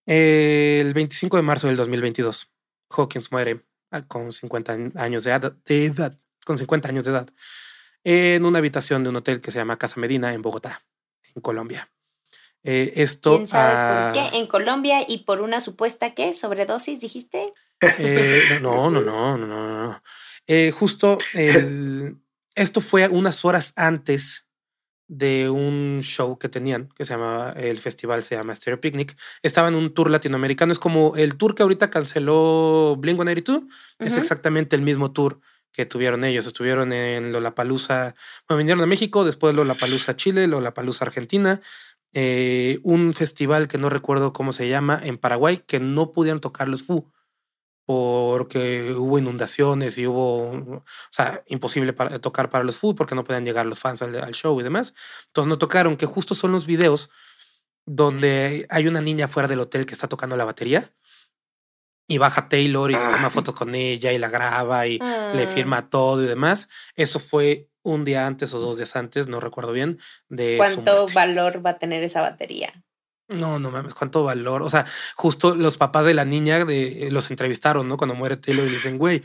el 25 de marzo del 2022, Hawkins muere con 50 años de edad, de edad, con 50 años de edad, en una habitación de un hotel que se llama Casa Medina en Bogotá, en Colombia. Eh, esto ¿Quién sabe por qué? En Colombia y por una supuesta qué sobredosis, dijiste. Eh, no, no, no, no, no, no. Eh, justo esto fue unas horas antes de un show que tenían, que se llamaba, el festival se llama Stereo Picnic. Estaba en un tour latinoamericano. Es como el tour que ahorita canceló Blink-182. Es exactamente el mismo tour que tuvieron ellos. Estuvieron en Lollapalooza, bueno, vinieron a México, después Lollapalooza Chile, Lollapalooza Argentina, eh, un festival que no recuerdo cómo se llama en Paraguay que no pudieron tocar los Fu porque hubo inundaciones y hubo, o sea, imposible para, tocar para los Fu porque no podían llegar los fans al, show y demás. Entonces no tocaron, que justo son los videos donde hay una niña fuera del hotel que está tocando la batería y baja Taylor y se toma fotos con ella y la graba y le ah. firma todo y demás. Eso fue un día antes o dos días antes, no recuerdo bien, de... ¿Cuánto valor va a tener esa batería? No, no mames, cuánto valor. O sea, justo los papás de la niña de, los entrevistaron, ¿no? Cuando muere Taylor y dicen, güey,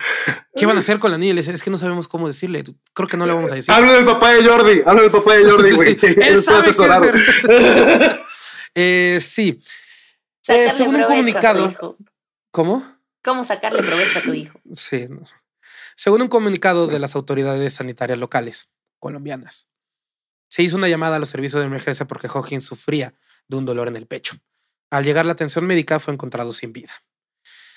¿qué van a hacer con la niña? Y le dicen, es que no sabemos cómo decirle. Creo que no le vamos a decir. Habla del papá de Jordi, habla del papá de Jordi, güey. Él sabe eh, sí. Eh, según un comunicado. ¿Cómo? ¿Cómo sacarle provecho a tu hijo? Sí. No. Según un comunicado de las autoridades sanitarias locales colombianas, Se hizo una llamada a los servicios de emergencia porque Hawkins sufría de un dolor en el pecho. Al llegar la atención médica fue encontrado sin vida.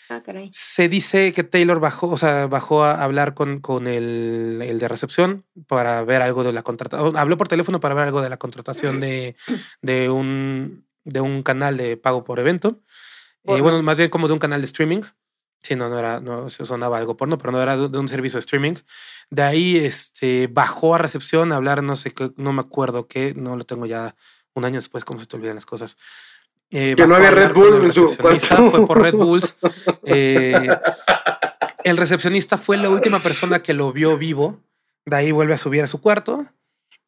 Ah, Se dice que Taylor bajó, o sea, bajó a hablar con, con el, de recepción para ver algo de la contratación. Habló por teléfono para ver algo de la contratación de, de, un, de un canal de pago por evento. Eh, bueno, más bien como de un canal de streaming. Sí, no, no era, no sonaba algo porno, pero no era de, un servicio de streaming. De ahí este, bajó a recepción a hablar, no sé qué, no me acuerdo qué, no lo tengo ya un año después, como se te olvidan las cosas. Eh, que no había Red Bull en su Fue por Red Bulls. Eh, el recepcionista fue la última persona que lo vio vivo. De ahí vuelve a subir a su cuarto.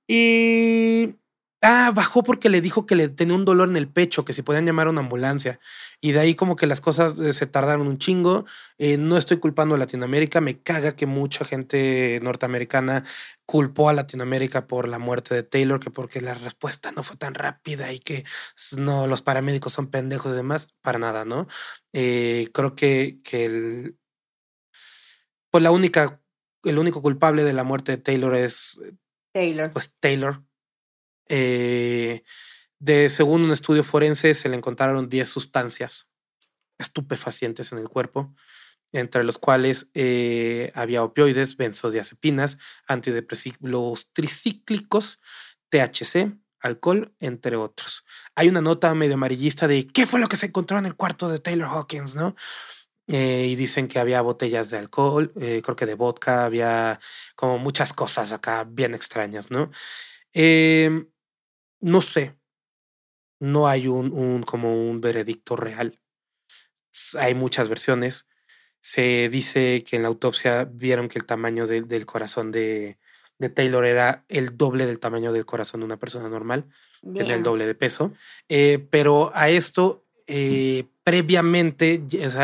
Y Ah, bajó porque le dijo que le tenía un dolor en el pecho, que si podían llamar a una ambulancia. Y de ahí como que las cosas eh, se tardaron un chingo. Eh, no estoy culpando a Latinoamérica. Me caga que mucha gente norteamericana culpó a Latinoamérica por la muerte de Taylor, que porque la respuesta no fue tan rápida y que no, los paramédicos son pendejos y demás. Para nada, ¿no? Eh, creo que, que el, pues la única, el único culpable de la muerte de Taylor es Taylor. Pues Taylor eh, de, según un estudio forense, se le encontraron 10 sustancias estupefacientes en el cuerpo, entre los cuales eh, había opioides, benzodiazepinas, antidepresivos tricíclicos, THC, alcohol, entre otros. Hay una nota medio amarillista de qué fue lo que se encontró en el cuarto de Taylor Hawkins, ¿no? Eh, y dicen que había botellas de alcohol, creo que de vodka, había como muchas cosas acá bien extrañas, ¿no? Eh, no sé. No hay un, un, como un veredicto real. Hay muchas versiones. Se dice que en la autopsia vieron que el tamaño del corazón de, de, Taylor era el doble del tamaño del corazón de una persona normal, Tenía el doble de peso. Eh, pero a esto, eh, previamente,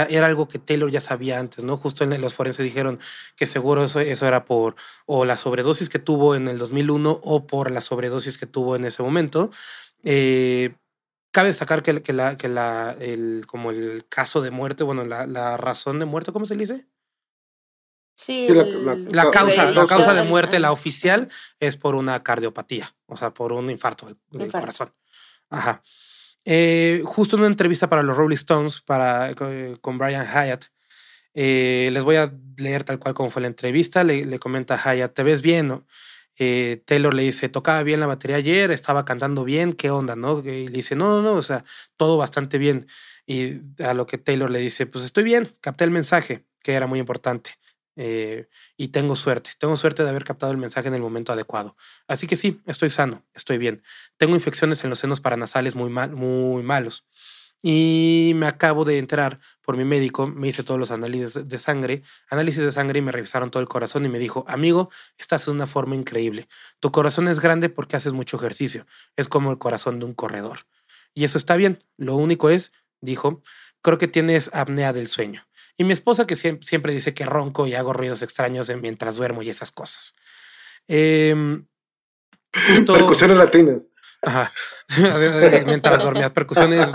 era algo que Taylor ya sabía antes, ¿no? Justo en los forenses dijeron que seguro eso, eso, era por o la sobredosis que tuvo en el 2001 o por la sobredosis que tuvo en ese momento. Eh, cabe destacar que, que, la, que la, el, como el caso de muerte, bueno, la, la razón de muerte, ¿cómo se le dice? Sí, la, causa, la causa de muerte, la oficial, es por una cardiopatía, o sea, por un infarto del, corazón. Ajá. Eh, justo en una entrevista para los Rolling Stones, para, eh, con Brian Hyatt, eh, les voy a leer tal cual como fue la entrevista. Le, comenta Hyatt, ¿te ves bien? No? Taylor le dice, tocaba bien la batería ayer, estaba cantando bien, ¿qué onda? ¿no? Y le dice, no, no, no, o sea, todo bastante bien. Y a lo que Taylor le dice, pues estoy bien, capté el mensaje, que era muy importante. Eh, y tengo suerte, tengo suerte de haber captado el mensaje en el momento adecuado. Así que sí, estoy sano, estoy bien. Tengo infecciones en los senos paranasales muy, mal, muy malos. Y me acabo de enterar por mi médico, me hice todos los análisis de sangre, análisis de sangre y me revisaron todo el corazón y me dijo, amigo, estás en una forma increíble. Tu corazón es grande porque haces mucho ejercicio. Es como el corazón de un corredor. Y eso está bien. Lo único es, dijo, creo que tienes apnea del sueño. Y mi esposa que siempre, dice que ronco y hago ruidos extraños mientras duermo y esas cosas. Eh, percusiones latinas. Ajá. mientras dormías, percusiones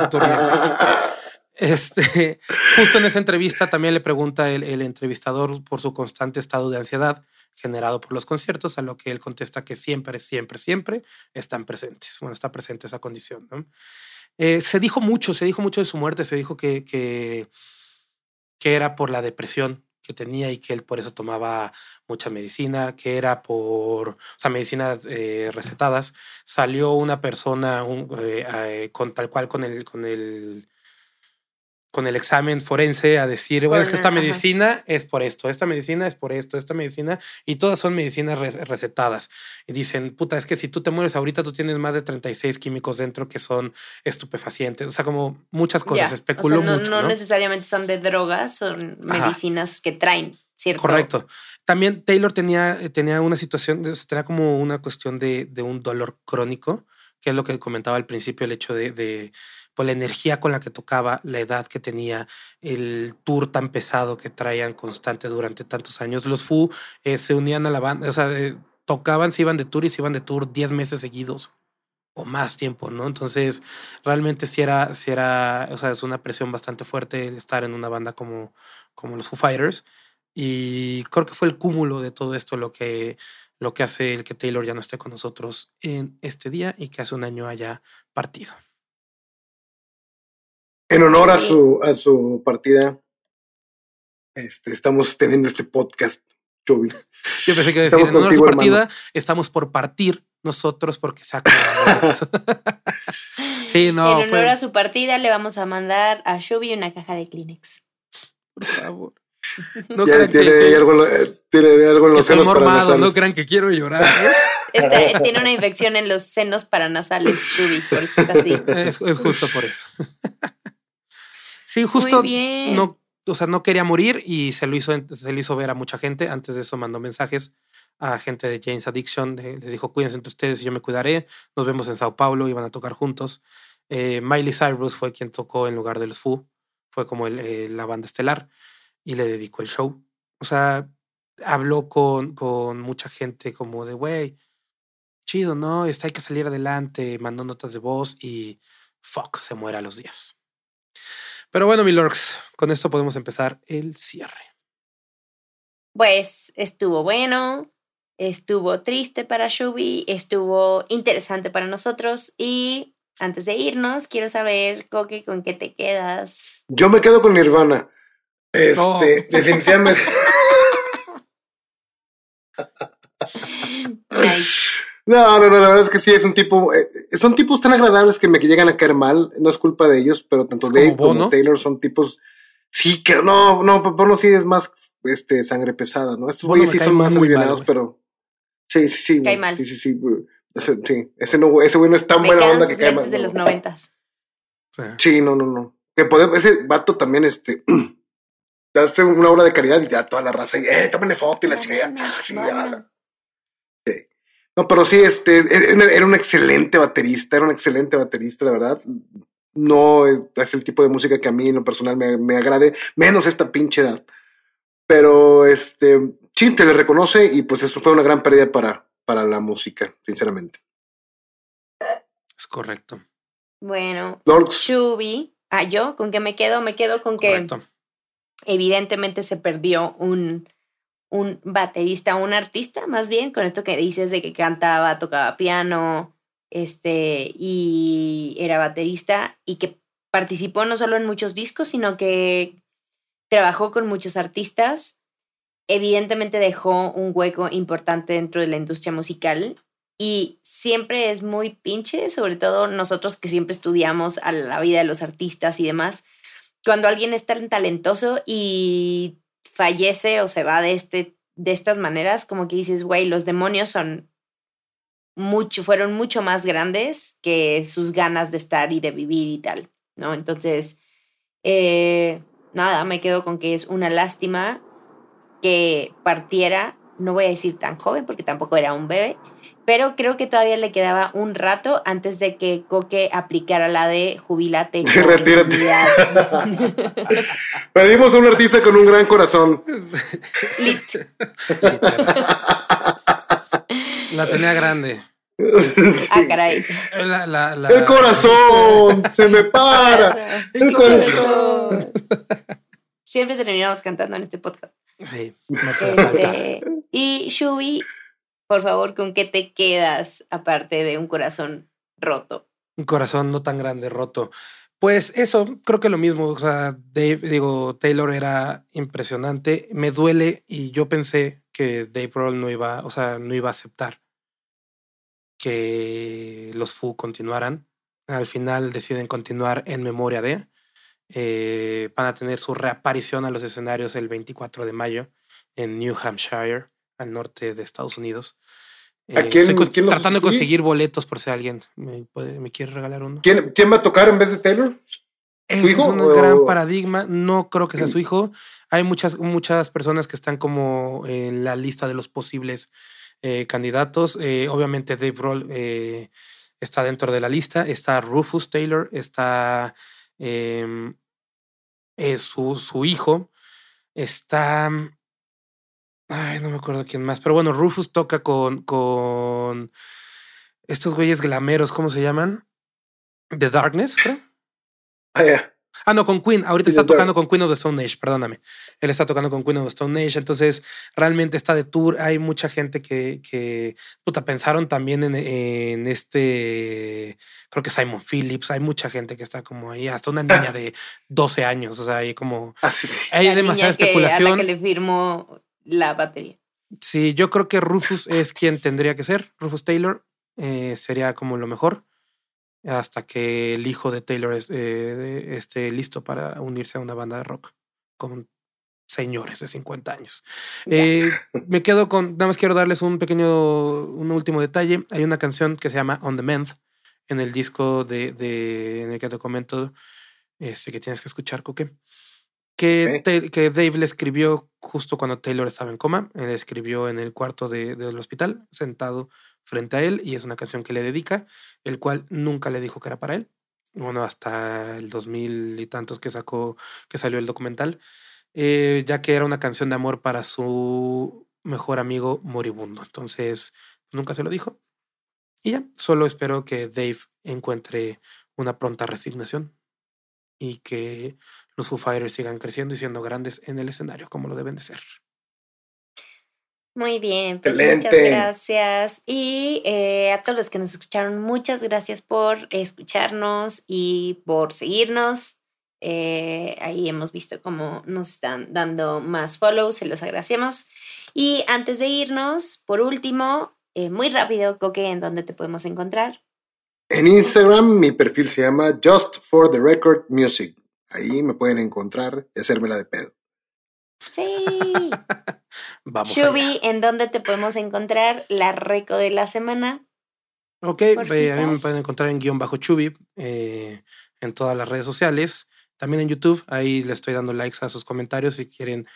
Este, justo en esa entrevista también le pregunta el, el, entrevistador por su constante estado de ansiedad generado por los conciertos, a lo que él contesta que siempre, siempre, siempre están presentes. Bueno, está presente esa condición. ¿no? Eh, se dijo mucho, se dijo mucho de su muerte, se dijo que, que que era por la depresión que tenía y que él por eso tomaba mucha medicina, que era por, o sea, medicinas eh, recetadas. Salió una persona eh, eh, con tal cual con el, con el con el examen forense a decir, bueno, es que esta medicina es por esto, esta medicina es por esto, esta medicina, y todas son medicinas recetadas. Y dicen, puta, es que si tú te mueres ahorita, tú tienes más de 36 químicos dentro que son estupefacientes. O sea, como muchas cosas, especuló mucho. No, necesariamente son de drogas, son medicinas que traen. ¿Cierto? Correcto. También Taylor tenía, tenía una situación, tenía como una cuestión de, de un dolor crónico, que es lo que comentaba al principio, el hecho de, de por la energía con la que tocaba, la edad que tenía, el tour tan pesado que traían constante durante tantos años. Los Fu eh, se unían a la banda, o sea, eh, tocaban, se iban de tour y se iban de tour 10 meses seguidos o más tiempo, ¿no? Entonces, realmente sí era, sí era, o sea, es una presión bastante fuerte el estar en una banda como, como los Foo Fighters. Y creo que fue el cúmulo de todo esto lo que lo que hace el que Taylor ya no esté con nosotros en este día y que hace un año haya partido. En honor a su, a su partida, este, estamos teniendo este podcast, Yo pensé que decir, en honor a su partida, estamos por partir nosotros porque se sí, no. En honor a su partida, le vamos a mandar a Shubi una caja de Kleenex. Por favor. No ya tiene, que, algo, tiene algo en los senos mormado, No crean que quiero llorar. Este, tiene una infección en los senos paranasales, Shubi, por eso está así. Es, es justo por eso. Sí, justo no, o sea, no quería morir y se lo hizo, se lo hizo ver a mucha gente. Antes de eso mandó mensajes a gente de James Addiction. les dijo, cuídense entre ustedes y yo me cuidaré. Nos vemos en Sao Paulo, iban a tocar juntos. Eh, Miley Cyrus fue quien tocó en lugar de los Foo. Fue como eh, la banda estelar y le dedicó el show. O sea, habló con, con mucha gente como de, güey, chido, ¿no? Está, hay que salir adelante. Mandó notas de voz y fuck, se muere a los días. Pero bueno, mi lords, con esto podemos empezar el cierre. Pues estuvo bueno, estuvo triste para Shubi, estuvo interesante para nosotros y antes de irnos, quiero saber, Coque, ¿con qué te quedas? Yo me quedo con Nirvana. Este, definitivamente. No, no, no, la verdad es que sí, es un tipo, eh, son tipos tan agradables que me llegan a caer mal, no es culpa de ellos, pero tanto Dave como, Taylor son tipos, sí, que no, no, Bono sí es más, este, sangre pesada, ¿no? Estos güeyes sí son más aliviados, pero, sí, sí, sí. Cae mal. Sí, sí, sí, ese, sí, ese no, ese güey no es tan buena onda que cae mal. de los noventas. Sí, no, no, no. Que podemos, ese vato también, este, daste una obra de caridad y ya toda la raza, y, eh, tómenle foto y la chica, ah, sí, ya. No, pero sí, este, era un excelente baterista, era un excelente baterista, la verdad. No es el tipo de música que a mí en lo personal me, me agrade, menos esta pinche edad. Pero este, sí, te le reconoce y pues eso fue una gran pérdida para, para la música, sinceramente. Es correcto. Bueno, Shubi, ah, yo, ¿con qué me quedo? Me quedo con que evidentemente se perdió un un baterista, un artista más bien, con esto que dices de que cantaba, tocaba piano, este, y era baterista y que participó no solo en muchos discos, sino que trabajó con muchos artistas. Evidentemente dejó un hueco importante dentro de la industria musical y siempre es muy pinche, sobre todo nosotros que siempre estudiamos a la vida de los artistas y demás. Cuando alguien es tan talentoso y fallece o se va de, este, de estas maneras, como que dices, güey, los demonios son mucho, fueron mucho más grandes que sus ganas de estar y de vivir y tal, ¿no? Entonces, eh, nada, me quedo con que es una lástima que partiera, no voy a decir tan joven porque tampoco era un bebé, pero creo que todavía le quedaba un rato antes de que Coque aplicara la de jubilate. Retírate. Perdimos a un artista con un gran corazón. Lit. La tenía grande. Ah, caray. El corazón se me para. El, corazón. Siempre terminamos cantando en este podcast. Sí. Este, y Shubi por favor, ¿con qué te quedas aparte de un corazón roto? Un corazón no tan grande, roto. Pues eso, creo que lo mismo. O sea, Dave, digo, Taylor era impresionante. Me duele y yo pensé que Dave Roll no iba, o sea, no iba a aceptar que los Foo continuaran. Al final deciden continuar en memoria de. Eh, van a tener su reaparición a los escenarios el 24 de mayo en New Hampshire al norte de Estados Unidos. Eh, estoy tratando de conseguir boletos por si alguien me, me quiere regalar uno. ¿Quién, ¿Quién, va a tocar en vez de Taylor? es un gran paradigma. No creo que sea su hijo. Hay muchas, muchas personas que están como en la lista de los posibles eh, candidatos. Eh, obviamente Dave Roll está dentro de la lista. Está Rufus Taylor, está em, su, su hijo, está Ay, no me acuerdo quién más. Pero bueno, Rufus toca con, con estos güeyes glameros, ¿cómo se llaman? The Darkness, creo. Ah, Ah, no, con Queen. Ahorita está tocando con Queen of the Stone Age, perdóname. Él está tocando con Queen of the Stone Age. Entonces, realmente está de tour. Hay mucha gente que, que puta, pensaron también en, en, este. Creo que Simon Phillips. Hay mucha gente que está como ahí, hasta una niña de 12 años. O sea, hay como. Ah, sí, sí. Hay demasiada especulación. a la que le firmó la batería. Sí, yo creo que Rufus es quien tendría que ser. Rufus Taylor eh, sería como lo mejor hasta que el hijo de Taylor eh, esté listo para unirse a una banda de rock con señores de 50 años. Eh, me quedo con, nada más quiero darles un pequeño, un último detalle. Hay una canción que se llama On the Mend en el disco de, de en el que te comento este, que tienes que escuchar, Coque. Que, que Dave le escribió justo cuando Taylor estaba en coma. Él escribió en el cuarto de, del hospital, sentado frente a él y es una canción que le dedica, el cual nunca le dijo que era para él. Bueno, hasta el 2000 y tantos que sacó, que salió el documental, eh, ya que era una canción de amor para su mejor amigo moribundo. Entonces, nunca se lo dijo. Y ya, solo espero que Dave encuentre una pronta resignación y que los Foo Fighters sigan creciendo y siendo grandes en el escenario como lo deben de ser. Muy bien, pues muchas gracias. Y eh, a todos los que nos escucharon, muchas gracias por escucharnos y por seguirnos. Eh, ahí hemos visto cómo nos están dando más follows, se los agradecemos. Y antes de irnos, por último, eh, muy rápido, Coque, ¿en dónde te podemos encontrar? En Instagram mi perfil se llama Just for the Record Music. Ahí me pueden encontrar y hacérmela de pedo. Sí. Vamos Shubi, ¿en dónde te podemos encontrar? La reco de la semana. Ok, a mí me pueden encontrar en guion bajo Chubi eh, en todas las redes sociales. También en YouTube, ahí le estoy dando likes a sus comentarios si quieren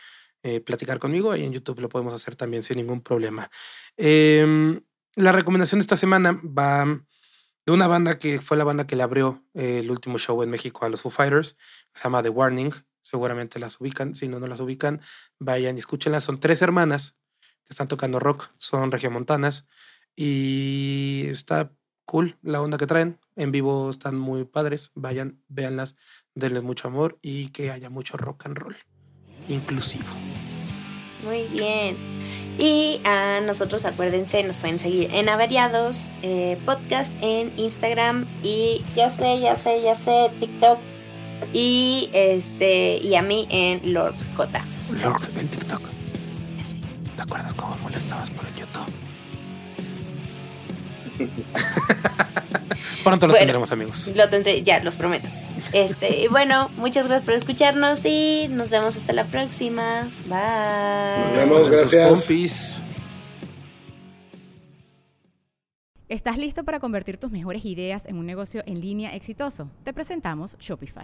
eh, platicar conmigo. Ahí en YouTube lo podemos hacer también sin ningún problema. Em, la recomendación de esta semana va una banda que fue la banda que le abrió el último show en México a los Foo Fighters. Se llama The Warning seguramente las ubican. Si no, no las ubican, vayan y escúchenlas. Son tres hermanas que están tocando rock, son regiomontanas y está cool la onda que traen. En vivo están muy padres. Vayan, véanlas, denles mucho amor y que haya mucho rock and roll inclusivo. Muy bien. Y a nosotros, acuérdense, nos pueden seguir en Averiados eh, Podcast en Instagram y ya sé, ya sé, ya sé, TikTok y este y a mí en Lords J. Lords en TikTok. ¿Te acuerdas cómo molestabas por el YouTube? Sí. Pronto lo tendremos, amigos. Lo tendré, ya, los prometo. Este, y bueno, muchas gracias por escucharnos y nos vemos hasta la próxima. Bye. Nos vemos, gracias. ¿Estás listo para convertir tus mejores ideas en un negocio en línea exitoso? Te presentamos Shopify.